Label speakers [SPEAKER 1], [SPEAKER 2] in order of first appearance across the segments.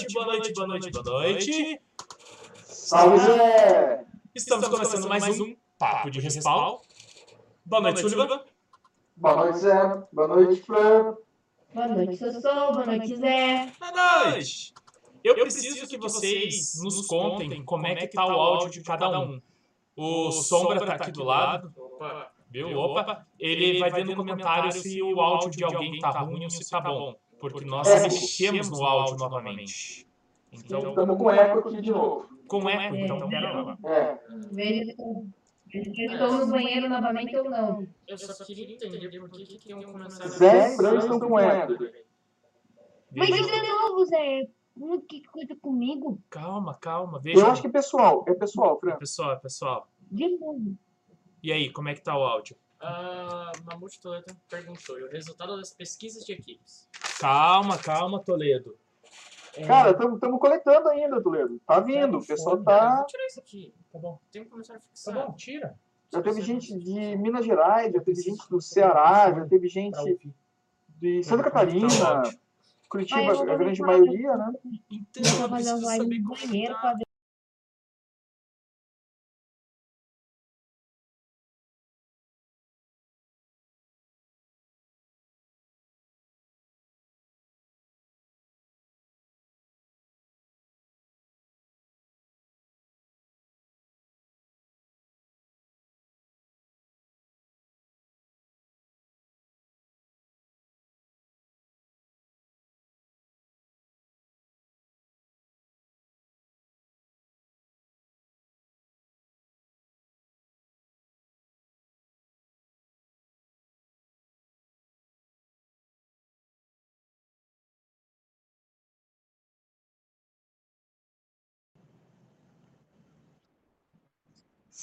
[SPEAKER 1] noite, boa noite, boa noite, boa noite.
[SPEAKER 2] Salve, Zé!
[SPEAKER 1] Estamos começando mais um Papo de Respawn. Boa noite, Sullivan.
[SPEAKER 2] Boa noite, Zé. Boa noite, Fran.
[SPEAKER 3] Boa noite, Sossô. Boa noite, Zé.
[SPEAKER 1] Boa noite. Eu preciso que vocês nos contem como é que tá o áudio de cada um. O Sombra tá aqui do lado. Viu? Opa. Ele vai ver no comentário se o áudio de alguém tá ruim ou se tá bom. Porque nós
[SPEAKER 2] É.
[SPEAKER 1] mexemos no áudio novamente. Então,
[SPEAKER 2] Estamos com eco aqui de novo.
[SPEAKER 1] com eco, então pera lá.
[SPEAKER 2] É.
[SPEAKER 3] Veja se estou no banheiro novamente ou não.
[SPEAKER 4] Eu só queria entender por que que iam começar a...
[SPEAKER 2] Zé e Fran estão com eco.
[SPEAKER 3] Mas é novo, Zé. Que coisa comigo?
[SPEAKER 1] Calma, calma. Veja.
[SPEAKER 2] Eu acho que é pessoal. É pessoal, Fran.
[SPEAKER 1] Pessoal, pessoal.
[SPEAKER 3] De novo.
[SPEAKER 1] E aí, como é que tá o áudio?
[SPEAKER 4] Ah, Mamute Toledo perguntou, e o resultado das pesquisas de equipes?
[SPEAKER 1] Calma, calma, Toledo.
[SPEAKER 4] É,
[SPEAKER 2] Cara, estamos coletando ainda, Toledo. Tá vindo. O pessoal
[SPEAKER 4] Vou
[SPEAKER 2] tá.
[SPEAKER 4] tirar isso aqui.
[SPEAKER 1] Tá bom.
[SPEAKER 4] Tem que começar a
[SPEAKER 1] Tá
[SPEAKER 4] fixar.
[SPEAKER 1] bom, tira.
[SPEAKER 2] Já teve gente de Minas Gerais, já teve gente do Ceará, já teve gente de Santa
[SPEAKER 1] Tá
[SPEAKER 2] Catarina,
[SPEAKER 3] Ah,
[SPEAKER 2] Curitiba,
[SPEAKER 3] vou
[SPEAKER 2] a grande maioria, né?
[SPEAKER 1] Então,
[SPEAKER 3] Eu vou
[SPEAKER 1] preciso saber
[SPEAKER 3] no
[SPEAKER 1] como é tá.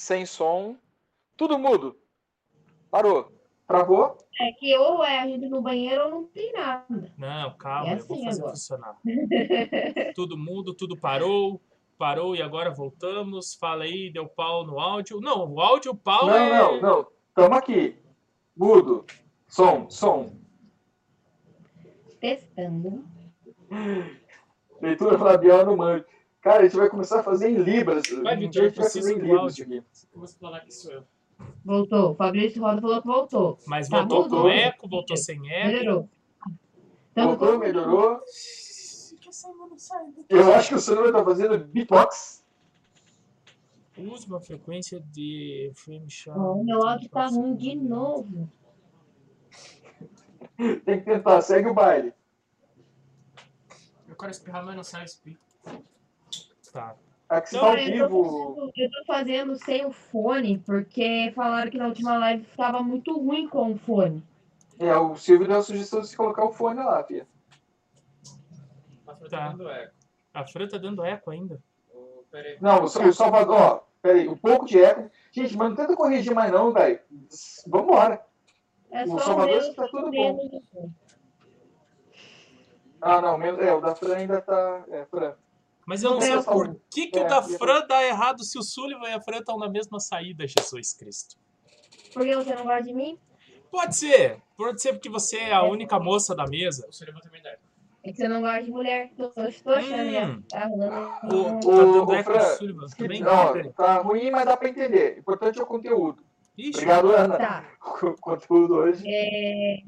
[SPEAKER 2] Sem som. Tudo mudo. Parou. Travou?
[SPEAKER 3] É que ou é a gente no banheiro ou não tem nada.
[SPEAKER 1] Não, calma,
[SPEAKER 3] É
[SPEAKER 1] eu vou
[SPEAKER 3] assim
[SPEAKER 1] fazer
[SPEAKER 3] agora.
[SPEAKER 1] funcionar. tudo mundo, tudo parou, parou e agora voltamos. Fala aí, deu pau no áudio. Não, o áudio, o pau
[SPEAKER 2] Não,
[SPEAKER 1] é...
[SPEAKER 2] não, não. Tamo aqui. Mudo. Som, som.
[SPEAKER 3] Testando.
[SPEAKER 2] Leitura Fabiano Mãe. Cara, a gente vai começar a fazer em Libras.
[SPEAKER 1] Vai, Vitor,
[SPEAKER 2] a
[SPEAKER 1] eu preciso
[SPEAKER 2] em
[SPEAKER 1] do
[SPEAKER 2] Libras
[SPEAKER 1] áudio.
[SPEAKER 2] aqui.
[SPEAKER 4] Eu vou falar que sou eu.
[SPEAKER 3] Voltou. O Fabrício Roda falou que voltou.
[SPEAKER 1] Mas
[SPEAKER 3] Tá,
[SPEAKER 1] voltou com
[SPEAKER 3] mudou.
[SPEAKER 1] eco, voltou sem eco.
[SPEAKER 3] Melhorou. Então,
[SPEAKER 2] Voltou, melhorou. Eu acho que o senhor tá fazendo beatbox.
[SPEAKER 1] Use uma frequência de frame shot.
[SPEAKER 3] O meu áudio tá ruim de novo.
[SPEAKER 2] Tem que tentar, segue o baile.
[SPEAKER 4] Eu quero espirrar, mas não sai espirro.
[SPEAKER 1] Tá.
[SPEAKER 2] Aqui
[SPEAKER 1] Não,
[SPEAKER 2] tá ao
[SPEAKER 3] Olha, eu, tô
[SPEAKER 2] vivo.
[SPEAKER 3] fazendo, eu tô fazendo sem o fone, porque falaram que na última live tava muito ruim com o fone.
[SPEAKER 2] É, o Silvio deu a sugestão de se colocar o fone lá, Fia.
[SPEAKER 4] Tá
[SPEAKER 1] Tá.
[SPEAKER 4] dando eco.
[SPEAKER 1] A Fran tá dando eco ainda.
[SPEAKER 2] Não, o o Salvador, ó, peraí, um pouco de eco. Gente, mas não tenta corrigir mais não, velho. Vambora.
[SPEAKER 3] É
[SPEAKER 2] O
[SPEAKER 3] só
[SPEAKER 2] Salvador
[SPEAKER 3] o meu
[SPEAKER 2] tá tudo bom. Ah, não, menos- é, o da Fran ainda tá. É, Fran.
[SPEAKER 1] Mas eu não sei
[SPEAKER 3] eu-
[SPEAKER 1] por que, que
[SPEAKER 2] É,
[SPEAKER 1] o da
[SPEAKER 2] eu-
[SPEAKER 1] Fran dá errado se o Sullivan e a Fran estão na mesma saída, Jesus Cristo.
[SPEAKER 3] Por que você não gosta de mim?
[SPEAKER 1] Pode ser. Pode ser porque você é a única moça da mesa.
[SPEAKER 4] O Sullivan também dá.
[SPEAKER 3] É que você não gosta de mulher. Tô, tô, tô achando,
[SPEAKER 1] Hum.
[SPEAKER 3] né? Tá rolando.
[SPEAKER 1] O, tá
[SPEAKER 2] Ô,
[SPEAKER 1] dando eco
[SPEAKER 2] Fran,
[SPEAKER 1] do Sullivan também?
[SPEAKER 2] Não, tá ruim, mas dá pra entender. O importante é o conteúdo.
[SPEAKER 1] Ixi,
[SPEAKER 2] Obrigado, Ana.
[SPEAKER 3] Tá.
[SPEAKER 2] O conteúdo hoje.
[SPEAKER 3] É...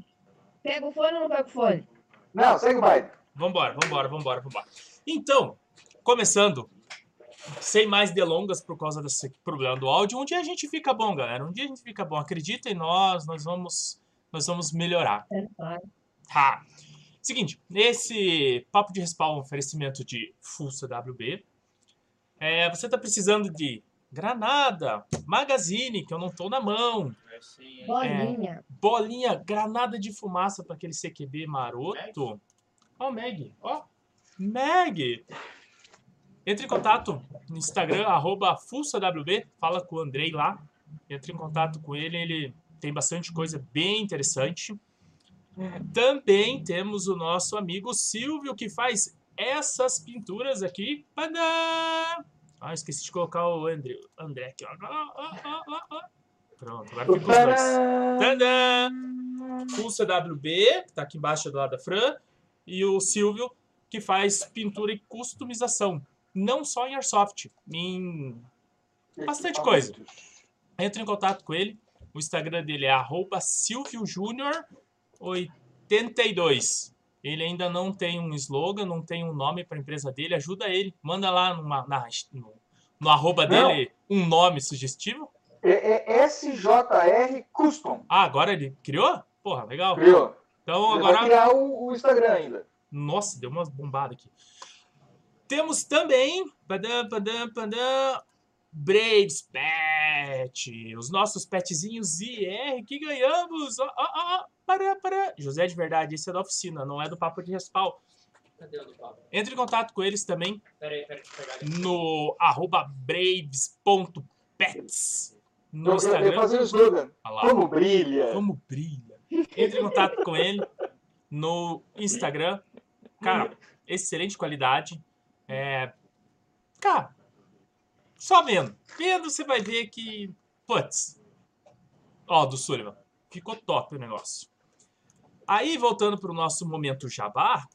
[SPEAKER 3] Pega o fone ou não pega o fone?
[SPEAKER 2] Não, segue o baile.
[SPEAKER 1] vambora, vambora, vambora, vambora. Então, começando, sem mais delongas por causa desse problema do áudio, um dia a gente fica bom, galera. Um dia a gente fica bom. Acredita em nós, nós vamos, nós vamos melhorar.
[SPEAKER 3] É, claro.
[SPEAKER 1] Tá. Seguinte, esse papo de respawn é um oferecimento de Full CWB. É, você tá precisando de granada, magazine, que eu não tô na mão,
[SPEAKER 4] É é.
[SPEAKER 3] Bolinha.
[SPEAKER 1] bolinha, granada de fumaça para aquele CQB maroto. Ó, o Meg, ó, Meg. Entre em contato no Instagram, arroba fala com o Andrei lá. Entre em contato com ele, ele tem bastante coisa bem interessante. Também temos o nosso amigo Silvio, que faz essas pinturas aqui. Tadã! Ah, esqueci de colocar o André, André aqui, ó. Ó, ó, ó. Pronto, agora fica os dois. Tadã! Full CWB, que tá aqui embaixo do lado da Fran. E o Silvio, que faz pintura e customização. Não só em Airsoft, em Bastante coisa. Entre em contato com ele. O Instagram dele é arroba silviojunior82. Ele ainda não tem um slogan, não tem um nome para a empresa dele. Ajuda ele. Manda lá numa, na, no, no arroba
[SPEAKER 2] Não.
[SPEAKER 1] dele um nome sugestivo.
[SPEAKER 2] É, é SJR Custom.
[SPEAKER 1] Ah, agora ele criou? Porra, legal.
[SPEAKER 2] Criou.
[SPEAKER 1] Então
[SPEAKER 2] Ele vai
[SPEAKER 1] agora.
[SPEAKER 2] criar o, o Instagram ainda.
[SPEAKER 1] Nossa, deu uma bombada aqui. Temos também. Padam, padam, padam, Braves Pet. Os nossos petzinhos IR que ganhamos. Ó, ó, ó, para, para. José de verdade, esse é da oficina, não é do Papo de Respal.
[SPEAKER 4] Cadê o do Pablo?
[SPEAKER 1] Entre em contato com eles também
[SPEAKER 4] Pera aí, pera aí, deixa eu pegar aqui.
[SPEAKER 1] no arroba braves.pets no
[SPEAKER 2] Eu, eu, eu
[SPEAKER 1] Instagram.
[SPEAKER 2] fazer o slogan.
[SPEAKER 1] Lá.
[SPEAKER 2] Como brilha.
[SPEAKER 1] Como brilha. Entre em contato com ele no Instagram. Cara, excelente qualidade. É, cara, só vendo. Vendo você vai ver que. Putz. Ó, do Sullivan. Ficou top o negócio. Aí, voltando pro nosso momento jabá.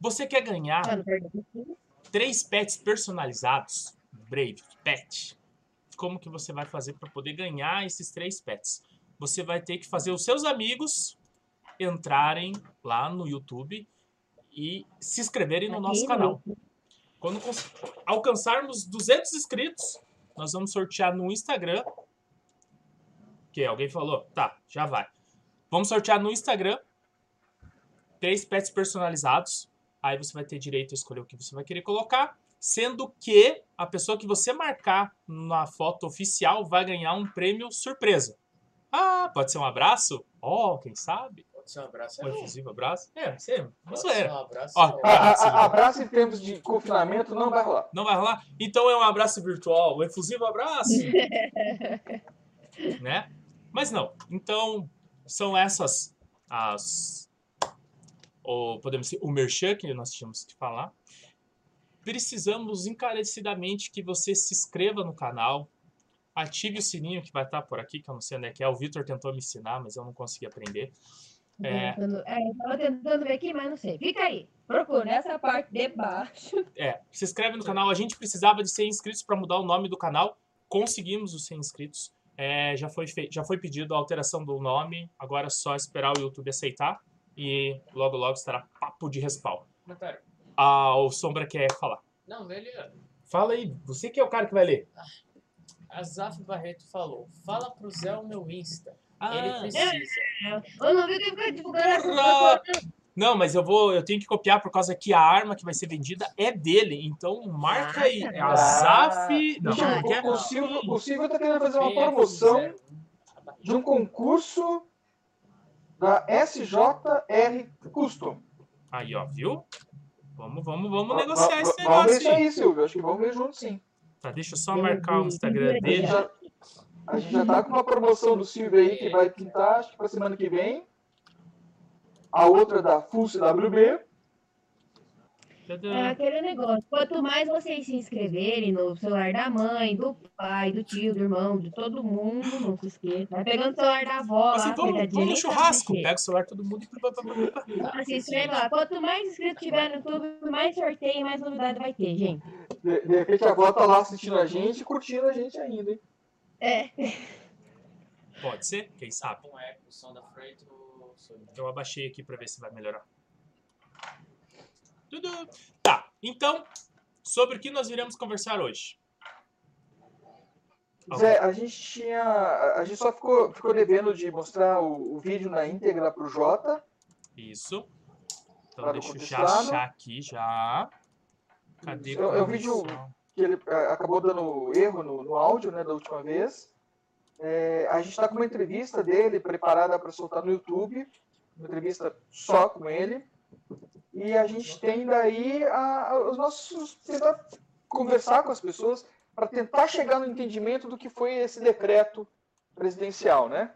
[SPEAKER 1] Você quer ganhar
[SPEAKER 3] Ah,
[SPEAKER 1] três pets personalizados, Brave Pet. Como que você vai fazer para poder ganhar esses três pets? Você vai ter que fazer os seus amigos entrarem lá no YouTube e se inscreverem no nosso
[SPEAKER 3] Aqui
[SPEAKER 1] canal. Quando alcançarmos 200 inscritos, nós vamos sortear no Instagram. Que alguém falou? Tá, já vai. Vamos sortear no Instagram três pets personalizados. Aí você vai ter direito a escolher o que você vai querer colocar, sendo que a pessoa que você marcar na foto oficial vai ganhar um prêmio surpresa. Ah, pode ser um abraço? Ó, quem sabe?
[SPEAKER 4] Pode ser um abraço.
[SPEAKER 1] Um
[SPEAKER 4] É,
[SPEAKER 1] efusivo abraço? É, você,
[SPEAKER 4] pode
[SPEAKER 1] isso
[SPEAKER 4] ser
[SPEAKER 1] é.
[SPEAKER 4] um abraço.
[SPEAKER 1] Ó,
[SPEAKER 4] é.
[SPEAKER 2] A- a- abraço em termos de confinamento não vai rolar.
[SPEAKER 1] Não vai rolar? Então é um abraço virtual, um efusivo abraço. né? Mas não. Então, são essas as. Ou podemos dizer, o merchan que nós tínhamos que falar. Precisamos encarecidamente que você se inscreva no canal, ative o sininho que vai estar por aqui, que eu não sei onde é que é. O Vitor tentou me ensinar, mas eu não consegui aprender. É.
[SPEAKER 3] Tentando- É, eu tava tentando ver aqui, mas não sei. Fica aí. Procura essa parte de baixo.
[SPEAKER 1] É, se inscreve no canal. A gente precisava de 100 inscritos para mudar o nome do canal. Conseguimos os 100 inscritos. É, já, foi fei- já foi pedido a alteração do nome. Agora é só esperar o YouTube aceitar. E logo, logo estará papo de respaldo. Ah, o Sombra quer falar.
[SPEAKER 4] Não, ele.
[SPEAKER 1] Fala aí, você que é o cara que vai ler.
[SPEAKER 4] A Zaf Barreto falou: fala pro Zé o meu Insta.
[SPEAKER 1] Ah,
[SPEAKER 4] Ele precisa.
[SPEAKER 3] Eu não vi que fica divulgando essa
[SPEAKER 1] não, mas eu vou, eu tenho que copiar por causa que a arma que vai ser vendida é dele. Então marca aí. É a
[SPEAKER 2] Ah,
[SPEAKER 1] Zaf. Não, que é?
[SPEAKER 2] o, o Silvio, o Silvio tá querendo fazer uma
[SPEAKER 4] PF01.
[SPEAKER 2] promoção de um concurso da SJR Custom.
[SPEAKER 1] Aí, ó, viu? Vamos, vamos, vamos
[SPEAKER 2] Va-
[SPEAKER 1] negociar
[SPEAKER 2] va-
[SPEAKER 1] esse
[SPEAKER 2] Vamos ver
[SPEAKER 1] negócio
[SPEAKER 2] isso
[SPEAKER 1] aí.
[SPEAKER 2] Silvio. Acho que vamos ver junto sim.
[SPEAKER 1] Tá, deixa eu só marcar o. Instagram dele.
[SPEAKER 2] A gente já tá com uma promoção do Silvio aí que vai pintar, acho que pra semana que vem. A outra da Full CWB.
[SPEAKER 3] É aquele negócio. Quanto mais vocês se inscreverem no celular da mãe, do pai, do tio, do irmão, de todo mundo, não se esqueça. Vai pegando o celular da avó
[SPEAKER 1] Assim,
[SPEAKER 3] lá,
[SPEAKER 1] vamos,
[SPEAKER 3] coitadinha,
[SPEAKER 1] vamos no churrasco. Pega o celular todo mundo e.
[SPEAKER 3] Ah, se inscreve lá. Quanto mais inscritos tiver no YouTube, mais sorteio e mais novidade vai ter, gente.
[SPEAKER 2] De, de repente a avó tá lá assistindo a gente e curtindo a gente ainda, hein?
[SPEAKER 3] É.
[SPEAKER 1] Pode ser? Quem sabe?
[SPEAKER 4] Com eco, o som da Sullivan.
[SPEAKER 1] Eu abaixei aqui pra ver se vai melhorar. Tudo. Tá, então, sobre o que nós iremos conversar hoje?
[SPEAKER 2] Zé, a gente tinha. A gente só ficou, ficou devendo de mostrar o, o vídeo na íntegra pro Jota.
[SPEAKER 1] Isso. Então deixa eu já achar aqui já. Cadê
[SPEAKER 2] É o- é o vídeo-? Que ele ah, acabou dando erro no, no áudio né, da última vez. É, a gente está com uma entrevista dele preparada para soltar no YouTube, uma entrevista só com ele. E a gente tem daí a- a- os nossos. tentar conversar com as pessoas para tentar chegar no entendimento do que foi esse decreto presidencial, né?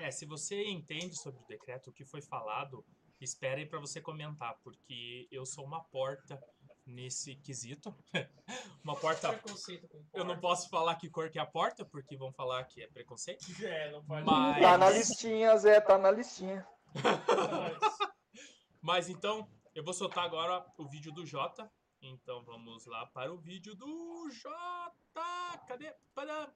[SPEAKER 1] É, se você entende sobre o decreto, o que foi falado, espere pra você comentar, porque eu sou uma porta nesse quesito. uma porta.
[SPEAKER 4] Preconceito com
[SPEAKER 1] Eu não
[SPEAKER 4] porta.
[SPEAKER 1] posso falar que cor que é a porta, porque vão falar que é preconceito.
[SPEAKER 4] É, não pode.
[SPEAKER 1] Mas-
[SPEAKER 2] Tá na listinha, Zé, tá na listinha.
[SPEAKER 1] Mas então, eu vou soltar agora o vídeo do Jota. Então vamos lá para o vídeo do Jota. Cadê? Padã.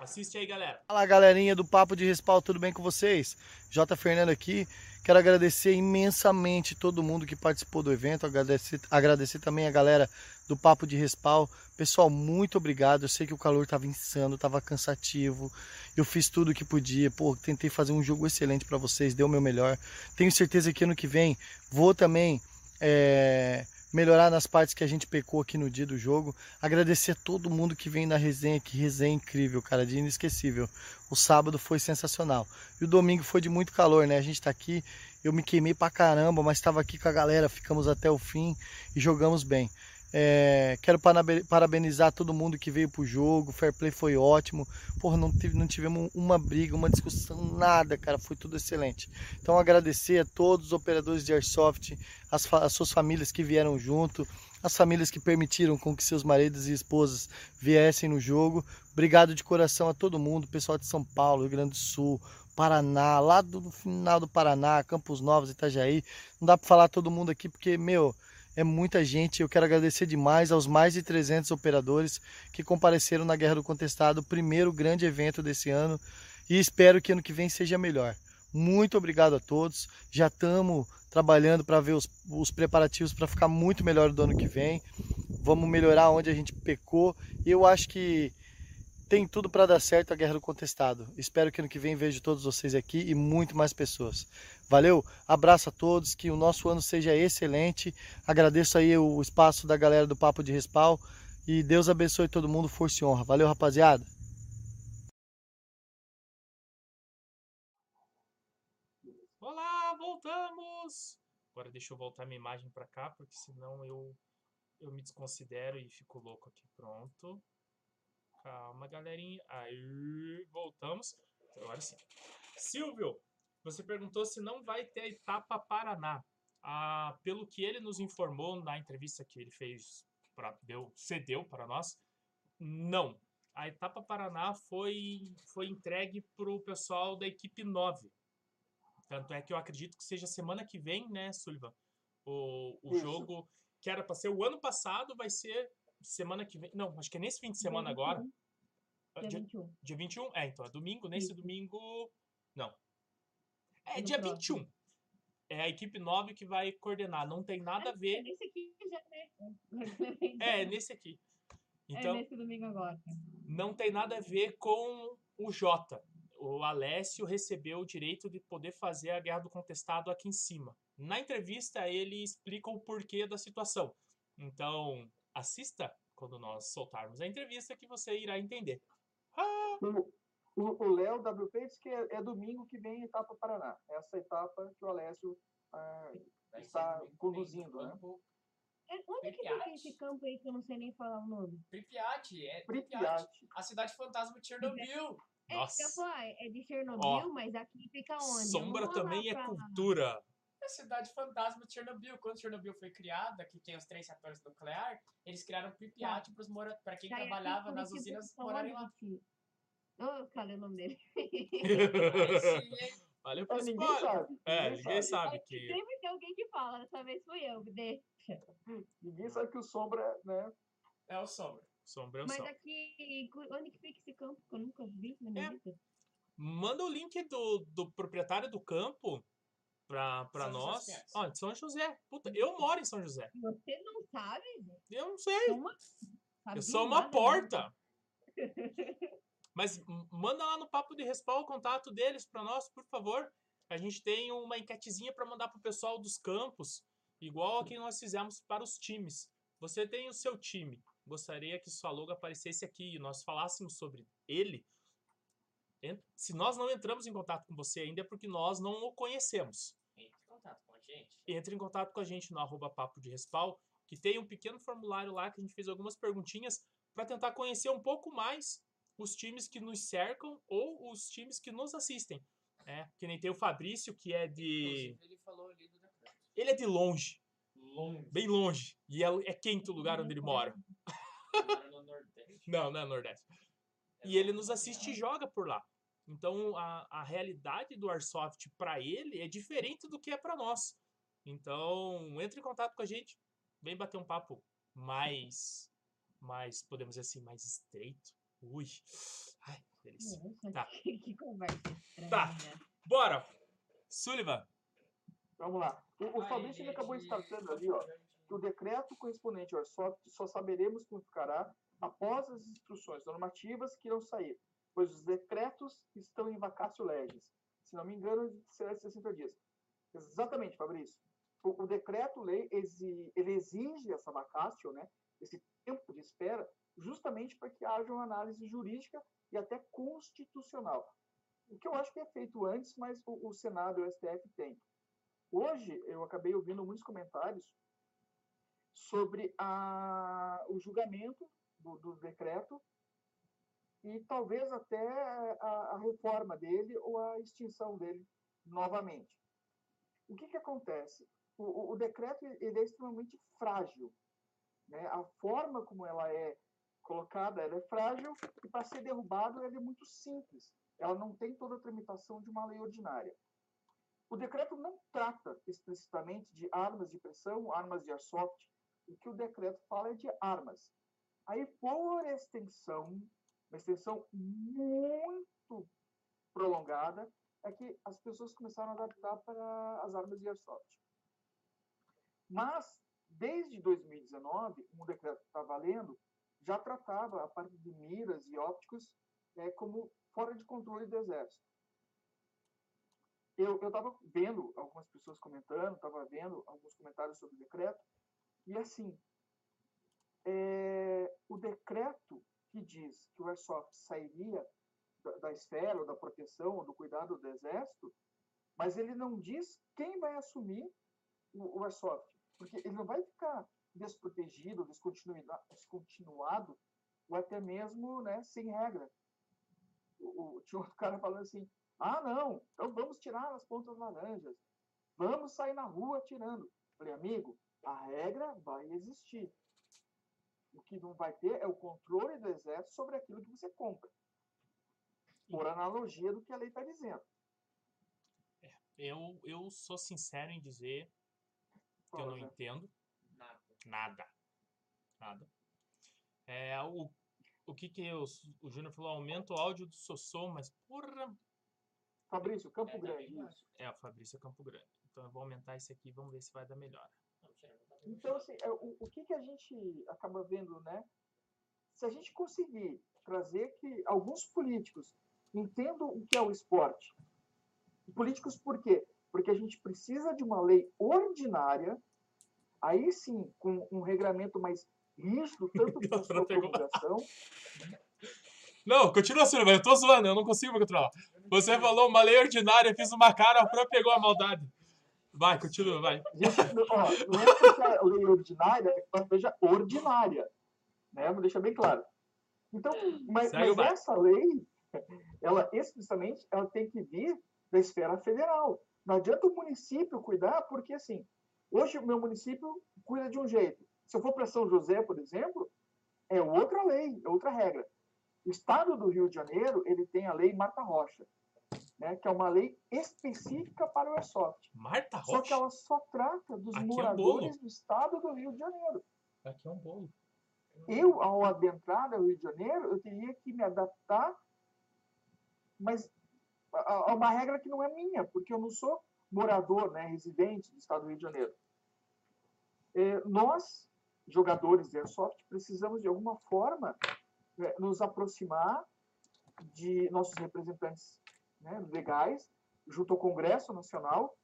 [SPEAKER 1] Assiste aí, galera.
[SPEAKER 5] Fala galerinha do Papo de Respaldo, tudo bem com vocês? J. Fernando aqui. Quero agradecer imensamente todo mundo que participou do evento, agradecer, agradecer também a galera do Papo de Respaldo. Pessoal, muito obrigado. Eu sei que o calor estava insano, estava cansativo. Eu fiz tudo o que podia. Pô, tentei fazer um jogo excelente para vocês, deu o meu melhor. Tenho certeza que ano que vem vou também é, melhorar nas partes que a gente pecou aqui no dia do jogo. Agradecer a todo mundo que vem na resenha, que resenha incrível, cara, de inesquecível. O sábado foi sensacional. E o domingo foi de muito calor, né? A gente tá aqui, eu me queimei pra caramba, mas estava aqui com a galera, ficamos até o fim e jogamos bem. É, quero parabenizar todo mundo que veio pro jogo. O fair play foi ótimo. Porra, não, tive, não tivemos uma briga, uma discussão, nada, cara. Foi tudo excelente. Então, agradecer a todos os operadores de Airsoft, as, as suas famílias que vieram junto, as famílias que permitiram com que seus maridos e esposas viessem no jogo. Obrigado de coração a todo mundo, pessoal de São Paulo, Rio Grande do Sul, Paraná, lá do final do Paraná, Campos Novos, Itajaí. Não dá para falar todo mundo aqui porque, meu, é muita gente. Eu quero agradecer demais aos mais de 300 operadores que compareceram na Guerra do Contestado, o primeiro grande evento desse ano, e espero que ano que vem seja melhor. Muito obrigado a todos. Já estamos trabalhando para ver os, os preparativos para ficar muito melhor do ano que vem. Vamos melhorar onde a gente pecou. Eu acho que tem tudo para dar certo a Guerra do Contestado. Espero que ano que vem vejo todos vocês aqui e muito mais pessoas. Valeu, abraço a todos, que o nosso ano seja excelente. Agradeço aí o espaço da galera do Papo de Respal e Deus abençoe todo mundo, força e honra. Valeu, rapaziada.
[SPEAKER 1] Olá, voltamos. Agora deixa eu voltar minha imagem para cá, porque senão eu eu me desconsidero e fico louco aqui. Pronto. Calma, galerinha. Aí, voltamos. Agora sim. Silvio, você perguntou se não vai ter a etapa Paraná. Ah, pelo que ele nos informou na entrevista que ele fez, pra, deu, cedeu para nós, não. A etapa Paraná foi, foi entregue para o pessoal da equipe 9. Tanto é que eu acredito que seja semana que vem, né, Sullivan? O, o jogo que era para ser o ano passado vai ser semana que vem. Não, acho que é nesse fim de semana
[SPEAKER 3] Dia
[SPEAKER 1] agora.
[SPEAKER 3] 21. Dia
[SPEAKER 1] Dia,
[SPEAKER 3] 21.
[SPEAKER 1] dia 21? É, então é domingo. Nesse
[SPEAKER 3] Isso.
[SPEAKER 1] domingo. Não. É
[SPEAKER 3] É no
[SPEAKER 1] dia
[SPEAKER 3] próximo.
[SPEAKER 1] 21. É a equipe 9 que vai coordenar. Não tem nada a
[SPEAKER 3] É
[SPEAKER 1] ver.
[SPEAKER 3] nesse aqui já, né?
[SPEAKER 1] É, nesse aqui. Então,
[SPEAKER 3] é nesse domingo agora.
[SPEAKER 1] não tem nada a ver com o Jota. O Alessio recebeu o direito de poder fazer a guerra do contestado aqui em cima. Na entrevista, ele explica o porquê da situação. Então, assista quando nós soltarmos a entrevista que você irá entender. Ah,
[SPEAKER 2] O- Léo WP disse que é, é domingo que vem a etapa Paraná. Essa etapa que o Alessio ah, está
[SPEAKER 4] que
[SPEAKER 2] conduzindo, né?
[SPEAKER 3] É, onde que
[SPEAKER 4] Pripyat.
[SPEAKER 3] fica esse campo aí que eu não sei nem falar o nome?
[SPEAKER 4] Pripyat, é Pripyat.
[SPEAKER 2] Pripyat.
[SPEAKER 4] A cidade fantasma de Chernobyl.
[SPEAKER 3] É,
[SPEAKER 1] Nossa.
[SPEAKER 3] é de Chernobyl,
[SPEAKER 1] Ó,
[SPEAKER 3] mas aqui fica onde?
[SPEAKER 1] Sombra também é
[SPEAKER 3] pra-
[SPEAKER 1] cultura.
[SPEAKER 4] A cidade fantasma de Chernobyl. Quando Chernobyl foi criada, que tem os três reatores nucleares, eles criaram Pripyat para quem
[SPEAKER 3] Tá,
[SPEAKER 4] trabalhava nas usinas morarem lá.
[SPEAKER 3] Eu falei o nome dele.
[SPEAKER 1] Valeu
[SPEAKER 2] É,
[SPEAKER 1] por
[SPEAKER 2] ninguém
[SPEAKER 1] spoiler.
[SPEAKER 2] sabe.
[SPEAKER 1] É, ninguém sabe
[SPEAKER 3] É,
[SPEAKER 1] que.
[SPEAKER 3] Sempre tem alguém que fala, dessa vez fui eu, deixa.
[SPEAKER 2] Ninguém sabe que o Sombra, né?
[SPEAKER 4] É o Sombra.
[SPEAKER 1] Sombra é o
[SPEAKER 3] Mas
[SPEAKER 1] sol.
[SPEAKER 3] aqui, onde que fica esse campo que eu nunca vi na minha
[SPEAKER 1] É.
[SPEAKER 3] vida?
[SPEAKER 1] Manda o link do, do proprietário do campo pra, pra
[SPEAKER 4] São
[SPEAKER 1] nós. Ó, de São José. Puta, eu moro em São José.
[SPEAKER 3] Você não sabe?
[SPEAKER 1] Eu não sei.
[SPEAKER 3] Sou uma...
[SPEAKER 1] Eu sou uma
[SPEAKER 3] nada,
[SPEAKER 1] porta. Mas manda lá no papo de respaldo o contato deles pra nós, por favor. A gente tem uma enquetezinha pra mandar pro pessoal dos campos, igual a que nós fizemos para os times. Você tem o seu time. Gostaria que sua logo aparecesse aqui e nós falássemos sobre ele. Se nós não entramos em contato com você ainda é porque nós não o conhecemos.
[SPEAKER 4] Entre em contato com a gente.
[SPEAKER 1] Entre em contato com a gente no arroba papo de respal, que tem um pequeno formulário lá que a gente fez algumas perguntinhas para tentar conhecer um pouco mais os times que nos cercam ou os times que nos assistem. É, que nem tem o Fabrício, que é de.
[SPEAKER 4] Ele falou ali do.
[SPEAKER 1] Ele é de longe,
[SPEAKER 4] Longe.
[SPEAKER 1] bem longe. E é, é quente o lugar onde ele mora.
[SPEAKER 4] Mora no Nordeste.
[SPEAKER 1] Não, não é Nordeste.
[SPEAKER 4] É
[SPEAKER 1] E ele nos assiste e joga por lá. Então a, a realidade do Airsoft para ele é diferente do que é para nós. Então, entre em contato com a gente. Vem bater um papo mais, mais podemos dizer assim, mais estreito. Ui. Ai, delícia.
[SPEAKER 3] Nossa,
[SPEAKER 1] Tá.
[SPEAKER 3] que, que conversa estranha.
[SPEAKER 1] Tá. Bora! Sullivan.
[SPEAKER 2] Vamos lá. O, o Fabrício ele acabou
[SPEAKER 4] gente.
[SPEAKER 2] startando ali, ó, que o decreto correspondente ao Airsoft só saberemos como ficará após as instruções normativas que irão sair, pois os decretos estão em vacácio legis. Se não me engano, será de 60 dias. Exatamente, Fabrício. O, o decreto-lei exige essa vacácio, né, esse tempo de espera, justamente para que haja uma análise jurídica e até constitucional. O que eu acho que é feito antes, mas o, o Senado e o STF têm. Hoje, eu acabei ouvindo muitos comentários sobre a, o julgamento do, do decreto e talvez até a, a reforma dele ou a extinção dele novamente. O que, que acontece? O, o- decreto ele é extremamente frágil. Né? A forma como ela é colocada ela é frágil e para ser derrubado ela é muito simples. Ela não tem toda a tramitação de uma lei ordinária. O decreto não trata explicitamente de armas de pressão, armas de airsoft. O que o decreto fala é de armas. Aí, por extensão, uma extensão muito prolongada, é que as pessoas começaram a adaptar para as armas de airsoft. Mas, desde 2019, um decreto que está valendo já tratava a parte de miras e ópticos é, como fora de controle do exército eu estava vendo algumas pessoas comentando, estava vendo alguns comentários sobre o decreto, e assim, é, o decreto que diz que o Airsoft sairia da, da esfera, ou da proteção, ou do cuidado do Exército, mas ele não diz quem vai assumir o, o Airsoft, porque ele não vai ficar desprotegido, descontinuado, ou até mesmo né, sem regra. O, o, tinha outro cara falando assim, ah, não, então vamos tirar as pontas laranjas. Vamos sair na rua atirando. Falei, amigo, a regra vai existir. O que não vai ter é o controle do exército sobre aquilo que você compra. Por analogia do que a lei está dizendo.
[SPEAKER 1] Eu, eu sou sincero em dizer que eu não entendo
[SPEAKER 4] Nada.
[SPEAKER 1] nada. Nada. É, o, o que que eu, o Júnior falou, aumenta o áudio do Sossô, mas porra,
[SPEAKER 2] Fabrício, Campo
[SPEAKER 4] É, tá
[SPEAKER 2] Grande, isso.
[SPEAKER 1] é o Fabrício Campo Grande. Então eu vou aumentar esse aqui, vamos ver se vai dar melhor.
[SPEAKER 2] Então, assim, é, o, o que, que a gente acaba vendo, né? Se a gente conseguir trazer que alguns políticos entendam o que é o esporte. Políticos por quê? Porque a gente precisa de uma lei ordinária, aí sim, com um regramento mais rígido, tanto para sua promulgação,
[SPEAKER 1] Não, continua sendo, eu tô zoando, eu não consigo me controlar. Você falou uma lei ordinária, fiz uma cara, a Fran pegou a maldade. Vai, continua, vai.
[SPEAKER 2] Ó, não é porque a lei ordinária é que seja ordinária. Né? Vou deixar bem claro. Então, mas, mas essa lei, ela explicitamente, ela tem que vir da esfera federal. Não adianta o município cuidar, porque assim, hoje o meu município cuida de um jeito. Se eu for para São José, por exemplo, é outra lei, é outra regra. O estado do Rio de Janeiro, ele tem a lei Marta Rocha, né, que é uma lei específica para o airsoft.
[SPEAKER 1] Marta
[SPEAKER 2] Só que
[SPEAKER 1] Rocha?
[SPEAKER 2] ela só trata dos
[SPEAKER 1] Aqui é um
[SPEAKER 2] moradores do estado do Rio de Janeiro.
[SPEAKER 1] Aqui é um bolo.
[SPEAKER 2] Eu, ao adentrar no Rio de Janeiro, eu teria que me adaptar, mas a, a uma regra que não é minha, porque eu não sou morador, né, residente do estado do Rio de Janeiro. É, nós, jogadores de Airsoft, precisamos de alguma forma né, nos aproximar de nossos representantes né, legais, junto ao Congresso Nacional,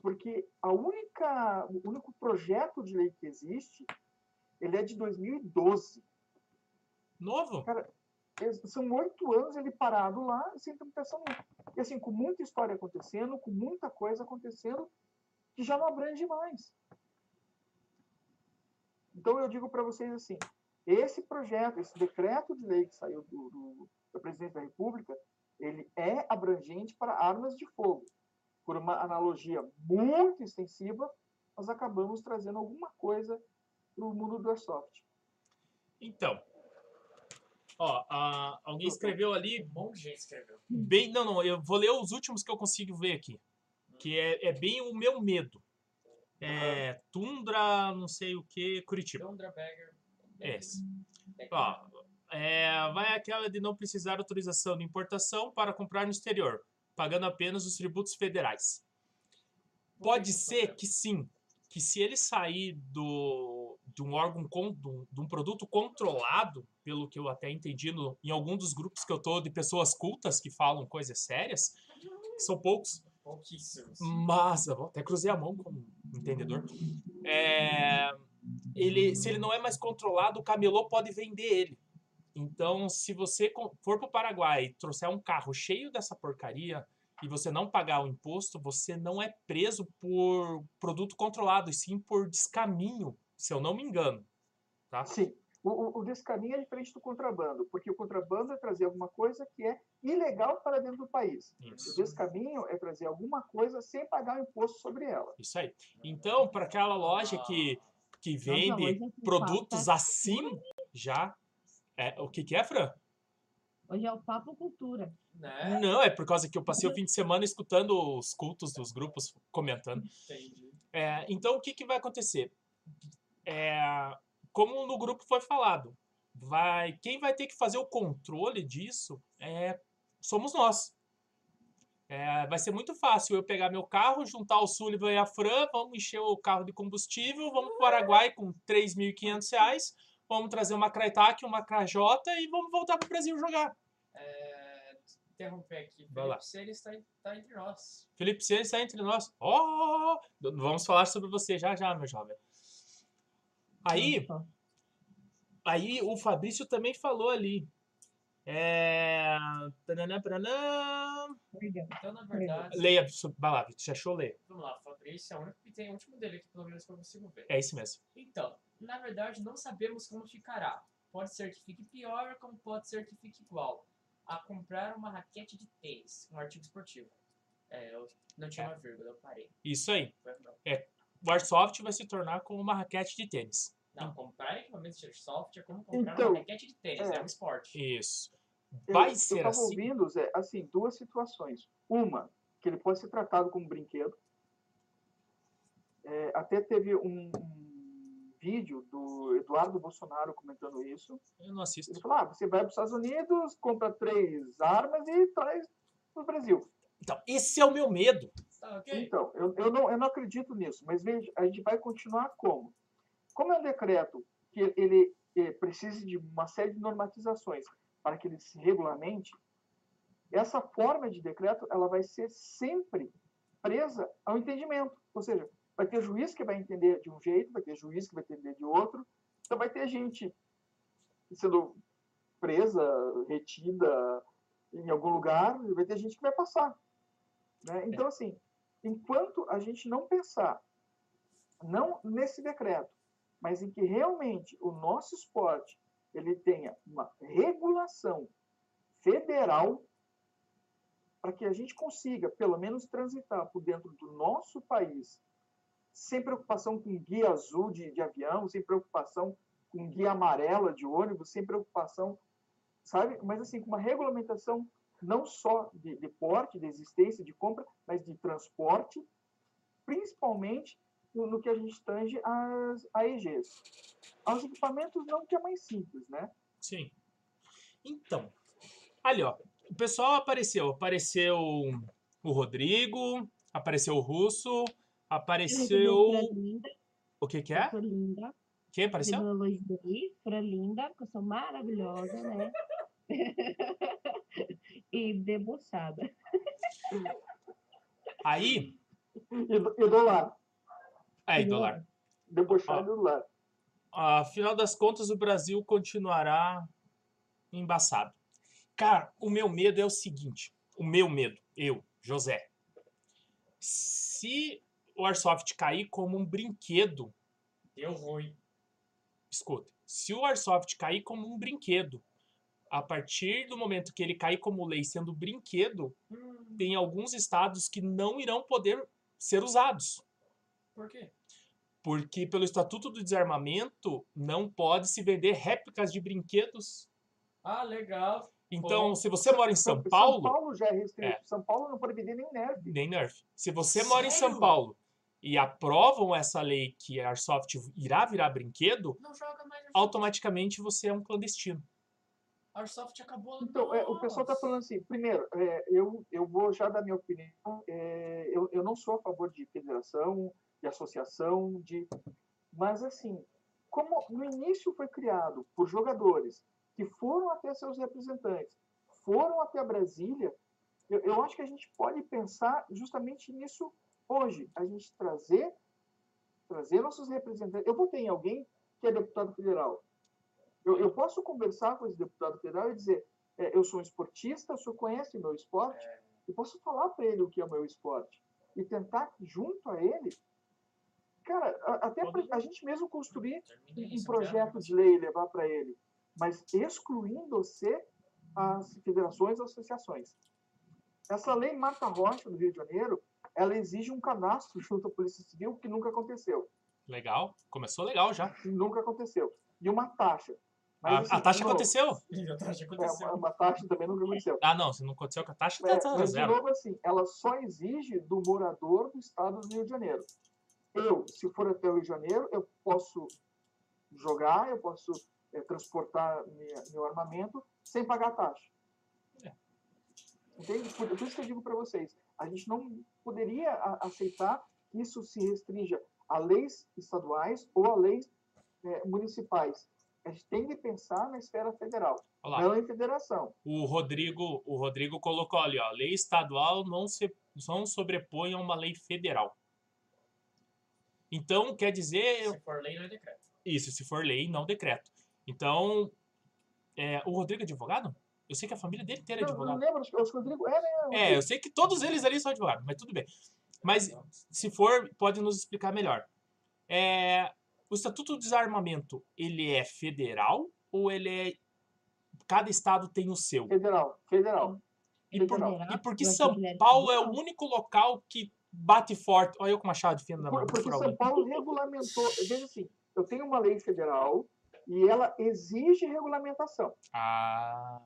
[SPEAKER 2] porque a única, o único projeto de lei que existe, ele é de 2012.
[SPEAKER 1] Novo?
[SPEAKER 2] Eles- São oito anos ele parado lá, sem tramitação nenhuma. E assim, com muita história acontecendo, com muita coisa acontecendo, que já não abrange mais. Então eu digo para vocês assim, esse projeto, esse decreto de lei que saiu do, do, do presidente da República, ele é abrangente para armas de fogo. Por uma analogia muito extensiva, nós acabamos trazendo alguma coisa para o mundo do airsoft.
[SPEAKER 1] Então. Ó, a- alguém escreveu ali
[SPEAKER 4] Um monte de gente escreveu.
[SPEAKER 1] bem. Não, não, eu vou ler os últimos que eu consigo ver aqui. Que é, é bem o meu medo. É, Tundra, não sei o que, Curitiba.
[SPEAKER 4] Tundra Bagger.
[SPEAKER 1] Esse. Ó, é, vai aquela de não precisar autorização de importação para comprar no exterior, pagando apenas os tributos federais. Pode ser que sim, que se ele sair do, de um órgão, de um, de um produto controlado, pelo que eu até entendi no, em algum dos grupos que eu tô de pessoas cultas que falam coisas sérias, que são poucos,
[SPEAKER 4] Pouquíssimos.
[SPEAKER 1] mas eu até cruzei a mão como entendedor. É, ele, se ele não é mais controlado, o camelô pode vender ele. Então, se você for para o Paraguai e trouxer um carro cheio dessa porcaria e você não pagar o imposto, você não é preso por produto controlado, e sim por descaminho, se eu não me engano. Tá?
[SPEAKER 2] Sim. O, o, o descaminho é diferente do contrabando, porque o contrabando é trazer alguma coisa que é ilegal para dentro do país. O
[SPEAKER 1] Isso.
[SPEAKER 2] descaminho é trazer alguma coisa sem pagar o imposto sobre ela.
[SPEAKER 1] Isso aí. Então, para aquela loja que, que vende produtos assim, já. É, o que, que é, Fran?
[SPEAKER 3] Hoje é o Papo Cultura.
[SPEAKER 4] Né?
[SPEAKER 1] Não, é por causa que eu passei o fim de semana escutando os cultos dos grupos comentando.
[SPEAKER 4] Entendi.
[SPEAKER 1] É, então, o que, que vai acontecer? É, como no grupo foi falado, vai, quem vai ter que fazer o controle disso é, somos nós. É, vai ser muito fácil eu pegar meu carro, juntar o Sullivan e a Fran, vamos encher o carro de combustível, vamos para o Paraguai com 3.500 reais, vamos trazer uma Crytek, uma Crajota e vamos voltar para o Brasil jogar.
[SPEAKER 4] É, interromper aqui.
[SPEAKER 1] Vai.
[SPEAKER 4] Felipe Seres está tá entre nós.
[SPEAKER 1] Felipe Ciano está entre nós. Oh! Vamos falar sobre você já já, meu jovem. Aí, aí o Fabrício também falou ali. É... tananã, paranã.
[SPEAKER 4] Então, na verdade,
[SPEAKER 1] Leia, vai lá, você achou ler?
[SPEAKER 4] vamos lá, Fabrício é o único que tem o último dele aqui, pelo menos que eu consigo ver.
[SPEAKER 1] É isso mesmo.
[SPEAKER 4] Então, na verdade, não sabemos como ficará. Pode ser que fique pior, como pode ser que fique igual. A comprar uma raquete de tênis, um artigo esportivo. É, eu não tinha uma vírgula, eu parei.
[SPEAKER 1] Isso aí.
[SPEAKER 4] Mal.
[SPEAKER 1] O Airsoft vai se tornar como uma raquete de tênis.
[SPEAKER 4] Não, comprar equipamentos de airsoft é como comprar
[SPEAKER 2] Então,
[SPEAKER 4] uma raquete de tênis,
[SPEAKER 2] é.
[SPEAKER 4] é, um esporte.
[SPEAKER 1] Isso.
[SPEAKER 2] Eu-
[SPEAKER 1] Vai
[SPEAKER 2] eu
[SPEAKER 1] ser
[SPEAKER 2] estava
[SPEAKER 1] assim.
[SPEAKER 2] ouvindo, Zé, assim, duas situações. Uma, que ele pode ser tratado como brinquedo. É, até teve um, um vídeo do Eduardo Bolsonaro comentando isso.
[SPEAKER 1] Eu não assisto.
[SPEAKER 2] Ele falou: ah, você vai para os Estados Unidos, compra três armas e traz para o Brasil.
[SPEAKER 1] Então, esse é o meu medo.
[SPEAKER 4] Tá ok?
[SPEAKER 2] Então, eu, eu, não, eu não acredito nisso, mas veja, a gente vai continuar como? Como é um decreto que ele, eh, precisa de uma série de normatizações para que ele se regulamente, essa forma de decreto ela vai ser sempre presa ao entendimento. Ou seja, vai ter juiz que vai entender de um jeito, vai ter juiz que vai entender de outro, então vai ter gente sendo presa, retida em algum lugar, e vai ter gente que vai passar. Né? Então, assim, enquanto a gente não pensar, não nesse decreto, mas em que realmente o nosso esporte ele tenha uma regulação federal para que a gente consiga, pelo menos, transitar por dentro do nosso país sem preocupação com guia azul de, de avião, sem preocupação com guia amarela de ônibus, sem preocupação, sabe? Mas assim, com uma regulamentação não só de, de porte, de existência, de compra, mas de transporte, principalmente no, no que a gente tange às AEGs. Aos equipamentos não que é mais simples, né?
[SPEAKER 1] Sim. Então, ali, ó. O pessoal apareceu. Apareceu o Rodrigo, apareceu o Russo, apareceu. O que que
[SPEAKER 3] eu
[SPEAKER 1] é?
[SPEAKER 3] linda.
[SPEAKER 1] Quem apareceu?
[SPEAKER 3] Fran linda, porque eu sou maravilhosa, né? e debochada.
[SPEAKER 1] Aí.
[SPEAKER 2] E, do- e do lar,
[SPEAKER 1] Aí, dólar.
[SPEAKER 2] debochado do lar.
[SPEAKER 1] Afinal das contas, o Brasil continuará embaçado. Cara, o meu medo é o seguinte: o meu medo, eu, José. Se o Airsoft cair como um brinquedo,
[SPEAKER 4] Deu ruim.
[SPEAKER 1] escuta, se o Airsoft cair como um brinquedo, a partir do momento que ele cair como lei sendo brinquedo,
[SPEAKER 4] Hum,
[SPEAKER 1] tem alguns estados que não irão poder ser usados.
[SPEAKER 4] por quê?
[SPEAKER 1] Porque pelo Estatuto do Desarmamento não pode se vender réplicas de brinquedos.
[SPEAKER 4] Ah, legal.
[SPEAKER 1] Então,
[SPEAKER 4] Bom,
[SPEAKER 1] se você mora em São
[SPEAKER 2] São
[SPEAKER 1] Paulo,
[SPEAKER 2] Paulo já é restrito.
[SPEAKER 1] É.
[SPEAKER 2] São Paulo não pode vender nem nerf.
[SPEAKER 1] nem Nerf. Se você mora em São
[SPEAKER 4] Sério?
[SPEAKER 1] Paulo e aprovam essa lei que a Airsoft irá virar brinquedo,
[SPEAKER 4] Não joga mais Airsoft.
[SPEAKER 1] automaticamente você é um clandestino.
[SPEAKER 4] Airsoft acabou.
[SPEAKER 2] Então, é, o pessoal está falando assim, primeiro, é, eu, eu vou já dar minha opinião, é, eu, eu não sou a favor de federação, de associação, de... Mas, assim, como no início foi criado por jogadores que foram até seus representantes, foram até Brasília, eu, eu acho que a gente pode pensar justamente nisso hoje, a gente trazer, trazer nossos representantes. Eu votei em alguém que é deputado federal. Eu, eu posso conversar com esse deputado federal e dizer, é, eu sou um esportista, o senhor conhece meu esporte, eu posso falar para ele o que é o meu esporte e tentar, junto a ele, cara, a- até a gente mesmo construir um projeto de lei e levar para ele, mas excluindo-se as federações e associações. Essa lei Marta Rocha do Rio de Janeiro, ela exige um cadastro junto à Polícia Civil que nunca aconteceu,
[SPEAKER 1] Legal, começou legal já.
[SPEAKER 2] nunca aconteceu, e uma taxa.
[SPEAKER 1] A,
[SPEAKER 2] Mas,
[SPEAKER 1] a
[SPEAKER 2] assim,
[SPEAKER 1] taxa
[SPEAKER 2] de novo,
[SPEAKER 1] aconteceu.
[SPEAKER 4] A taxa
[SPEAKER 2] É, uma, uma taxa também nunca aconteceu.
[SPEAKER 1] Ah, não, se não aconteceu com a taxa, tá,
[SPEAKER 2] É,
[SPEAKER 1] tá
[SPEAKER 2] mas, de
[SPEAKER 1] zero.
[SPEAKER 2] novo, assim, ela só exige do morador do estado do Rio de Janeiro. Eu, se for até o Rio de Janeiro, eu posso jogar, eu posso eh, transportar minha- meu armamento sem pagar taxa.
[SPEAKER 1] É.
[SPEAKER 2] Entende? Por, por isso que eu digo para vocês, a gente não poderia a- aceitar que isso se restrinja a leis estaduais ou a leis eh, municipais. A gente tem que pensar na esfera federal,
[SPEAKER 1] Olha lá.
[SPEAKER 2] não em federação.
[SPEAKER 1] O Rodrigo, o Rodrigo colocou ali, ó, lei estadual não se não sobrepõe a uma lei federal. Então, quer dizer,
[SPEAKER 4] Se for lei, não é decreto.
[SPEAKER 1] isso, se for lei, não decreto. Então, é, o Rodrigo é advogado? Eu sei que a família dele inteira é
[SPEAKER 2] Não, não
[SPEAKER 1] advogado.
[SPEAKER 2] lembro, acho que o Rodrigo é, né?
[SPEAKER 1] É, eu sei que todos eles ali são advogados, mas tudo bem. Mas, se for, pode nos explicar melhor. É, o Estatuto do Desarmamento, ele é federal ou ele é... Cada estado tem o seu?
[SPEAKER 2] Federal, federal.
[SPEAKER 1] E por,
[SPEAKER 3] Federal,
[SPEAKER 1] e por que
[SPEAKER 3] eu
[SPEAKER 1] São Paulo é o único local que bate forte? Olha eu com uma chave de fenda na mão.
[SPEAKER 2] Por- Porque
[SPEAKER 1] por
[SPEAKER 2] São. Paulo regulamentou. Veja assim, eu tenho uma lei federal e ela exige regulamentação.
[SPEAKER 1] Ah.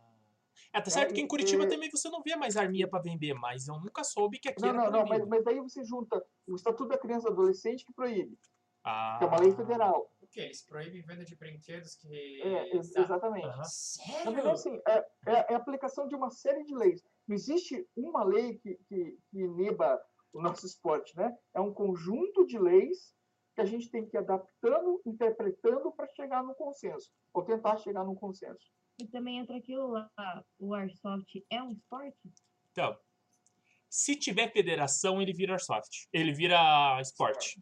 [SPEAKER 1] É, tá certo
[SPEAKER 2] É,
[SPEAKER 1] que em Curitiba
[SPEAKER 2] é-
[SPEAKER 1] também você não vê mais arminha pra vender, mas eu nunca soube que aqui
[SPEAKER 2] Não,
[SPEAKER 1] era
[SPEAKER 2] não, não, mas, mas daí você junta o Estatuto da Criança e do Adolescente que proíbe,
[SPEAKER 1] Ah.
[SPEAKER 2] que é uma lei federal.
[SPEAKER 4] O quê? Eles proíbem venda de brinquedos que.
[SPEAKER 2] É, ex- exatamente.
[SPEAKER 1] Aham.
[SPEAKER 4] Sério?
[SPEAKER 2] Na verdade, assim, é, é- é a aplicação de uma série de leis. Não existe uma lei que, que, que iniba o nosso esporte, né? É um conjunto de leis que a gente tem que ir adaptando, interpretando para chegar no consenso, ou tentar chegar num consenso.
[SPEAKER 3] E também entra aquilo lá, o Airsoft é um esporte?
[SPEAKER 1] Então, se tiver federação, ele vira Airsoft. Ele vira esporte.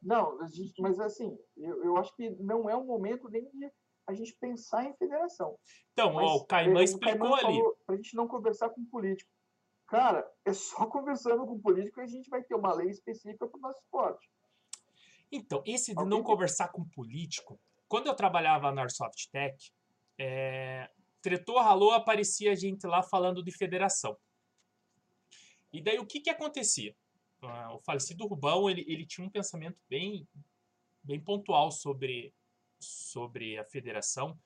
[SPEAKER 2] Não, a gente- mas assim, eu, eu acho que não é o momento nem de a gente pensar em federação.
[SPEAKER 1] Então,
[SPEAKER 2] Mas,
[SPEAKER 1] ó, o Caimã
[SPEAKER 2] é,
[SPEAKER 1] explicou
[SPEAKER 2] Caimã
[SPEAKER 1] ali.
[SPEAKER 2] falou pra gente não conversar com político. Cara, é só conversando com político que a gente vai ter uma lei específica para o nosso esporte.
[SPEAKER 1] Então, esse de
[SPEAKER 2] Alguém
[SPEAKER 1] não
[SPEAKER 2] tem-
[SPEAKER 1] conversar com político, quando eu trabalhava na Airsoft Tech, é, tretou, ralou, aparecia gente lá falando de federação. E daí o que que acontecia? Ah, o falecido Rubão, ele, ele tinha um pensamento bem, bem pontual sobre, sobre a federação.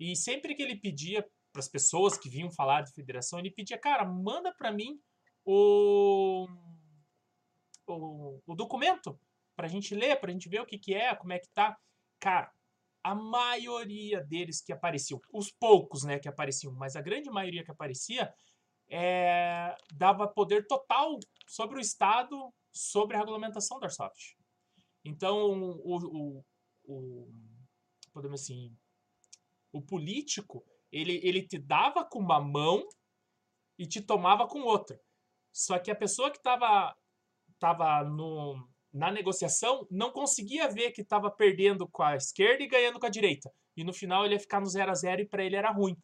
[SPEAKER 1] E sempre que ele pedia para as pessoas que vinham falar de federação, ele pedia, cara, manda para mim o, o, o documento pra gente ler, pra gente ver o que que é, como é que tá. Cara, a maioria deles que apareciam, os poucos, né, que apareciam, mas a grande maioria que aparecia, é, dava poder total sobre o Estado, sobre a regulamentação da Airsoft. Então, o, o, o podemos assim, o político, ele, ele te dava com uma mão e te tomava com outra. Só que a pessoa que estava tava na negociação não conseguia ver que estava perdendo com a esquerda e ganhando com a direita. E no final ele ia ficar no 0 a 0 e para ele era ruim.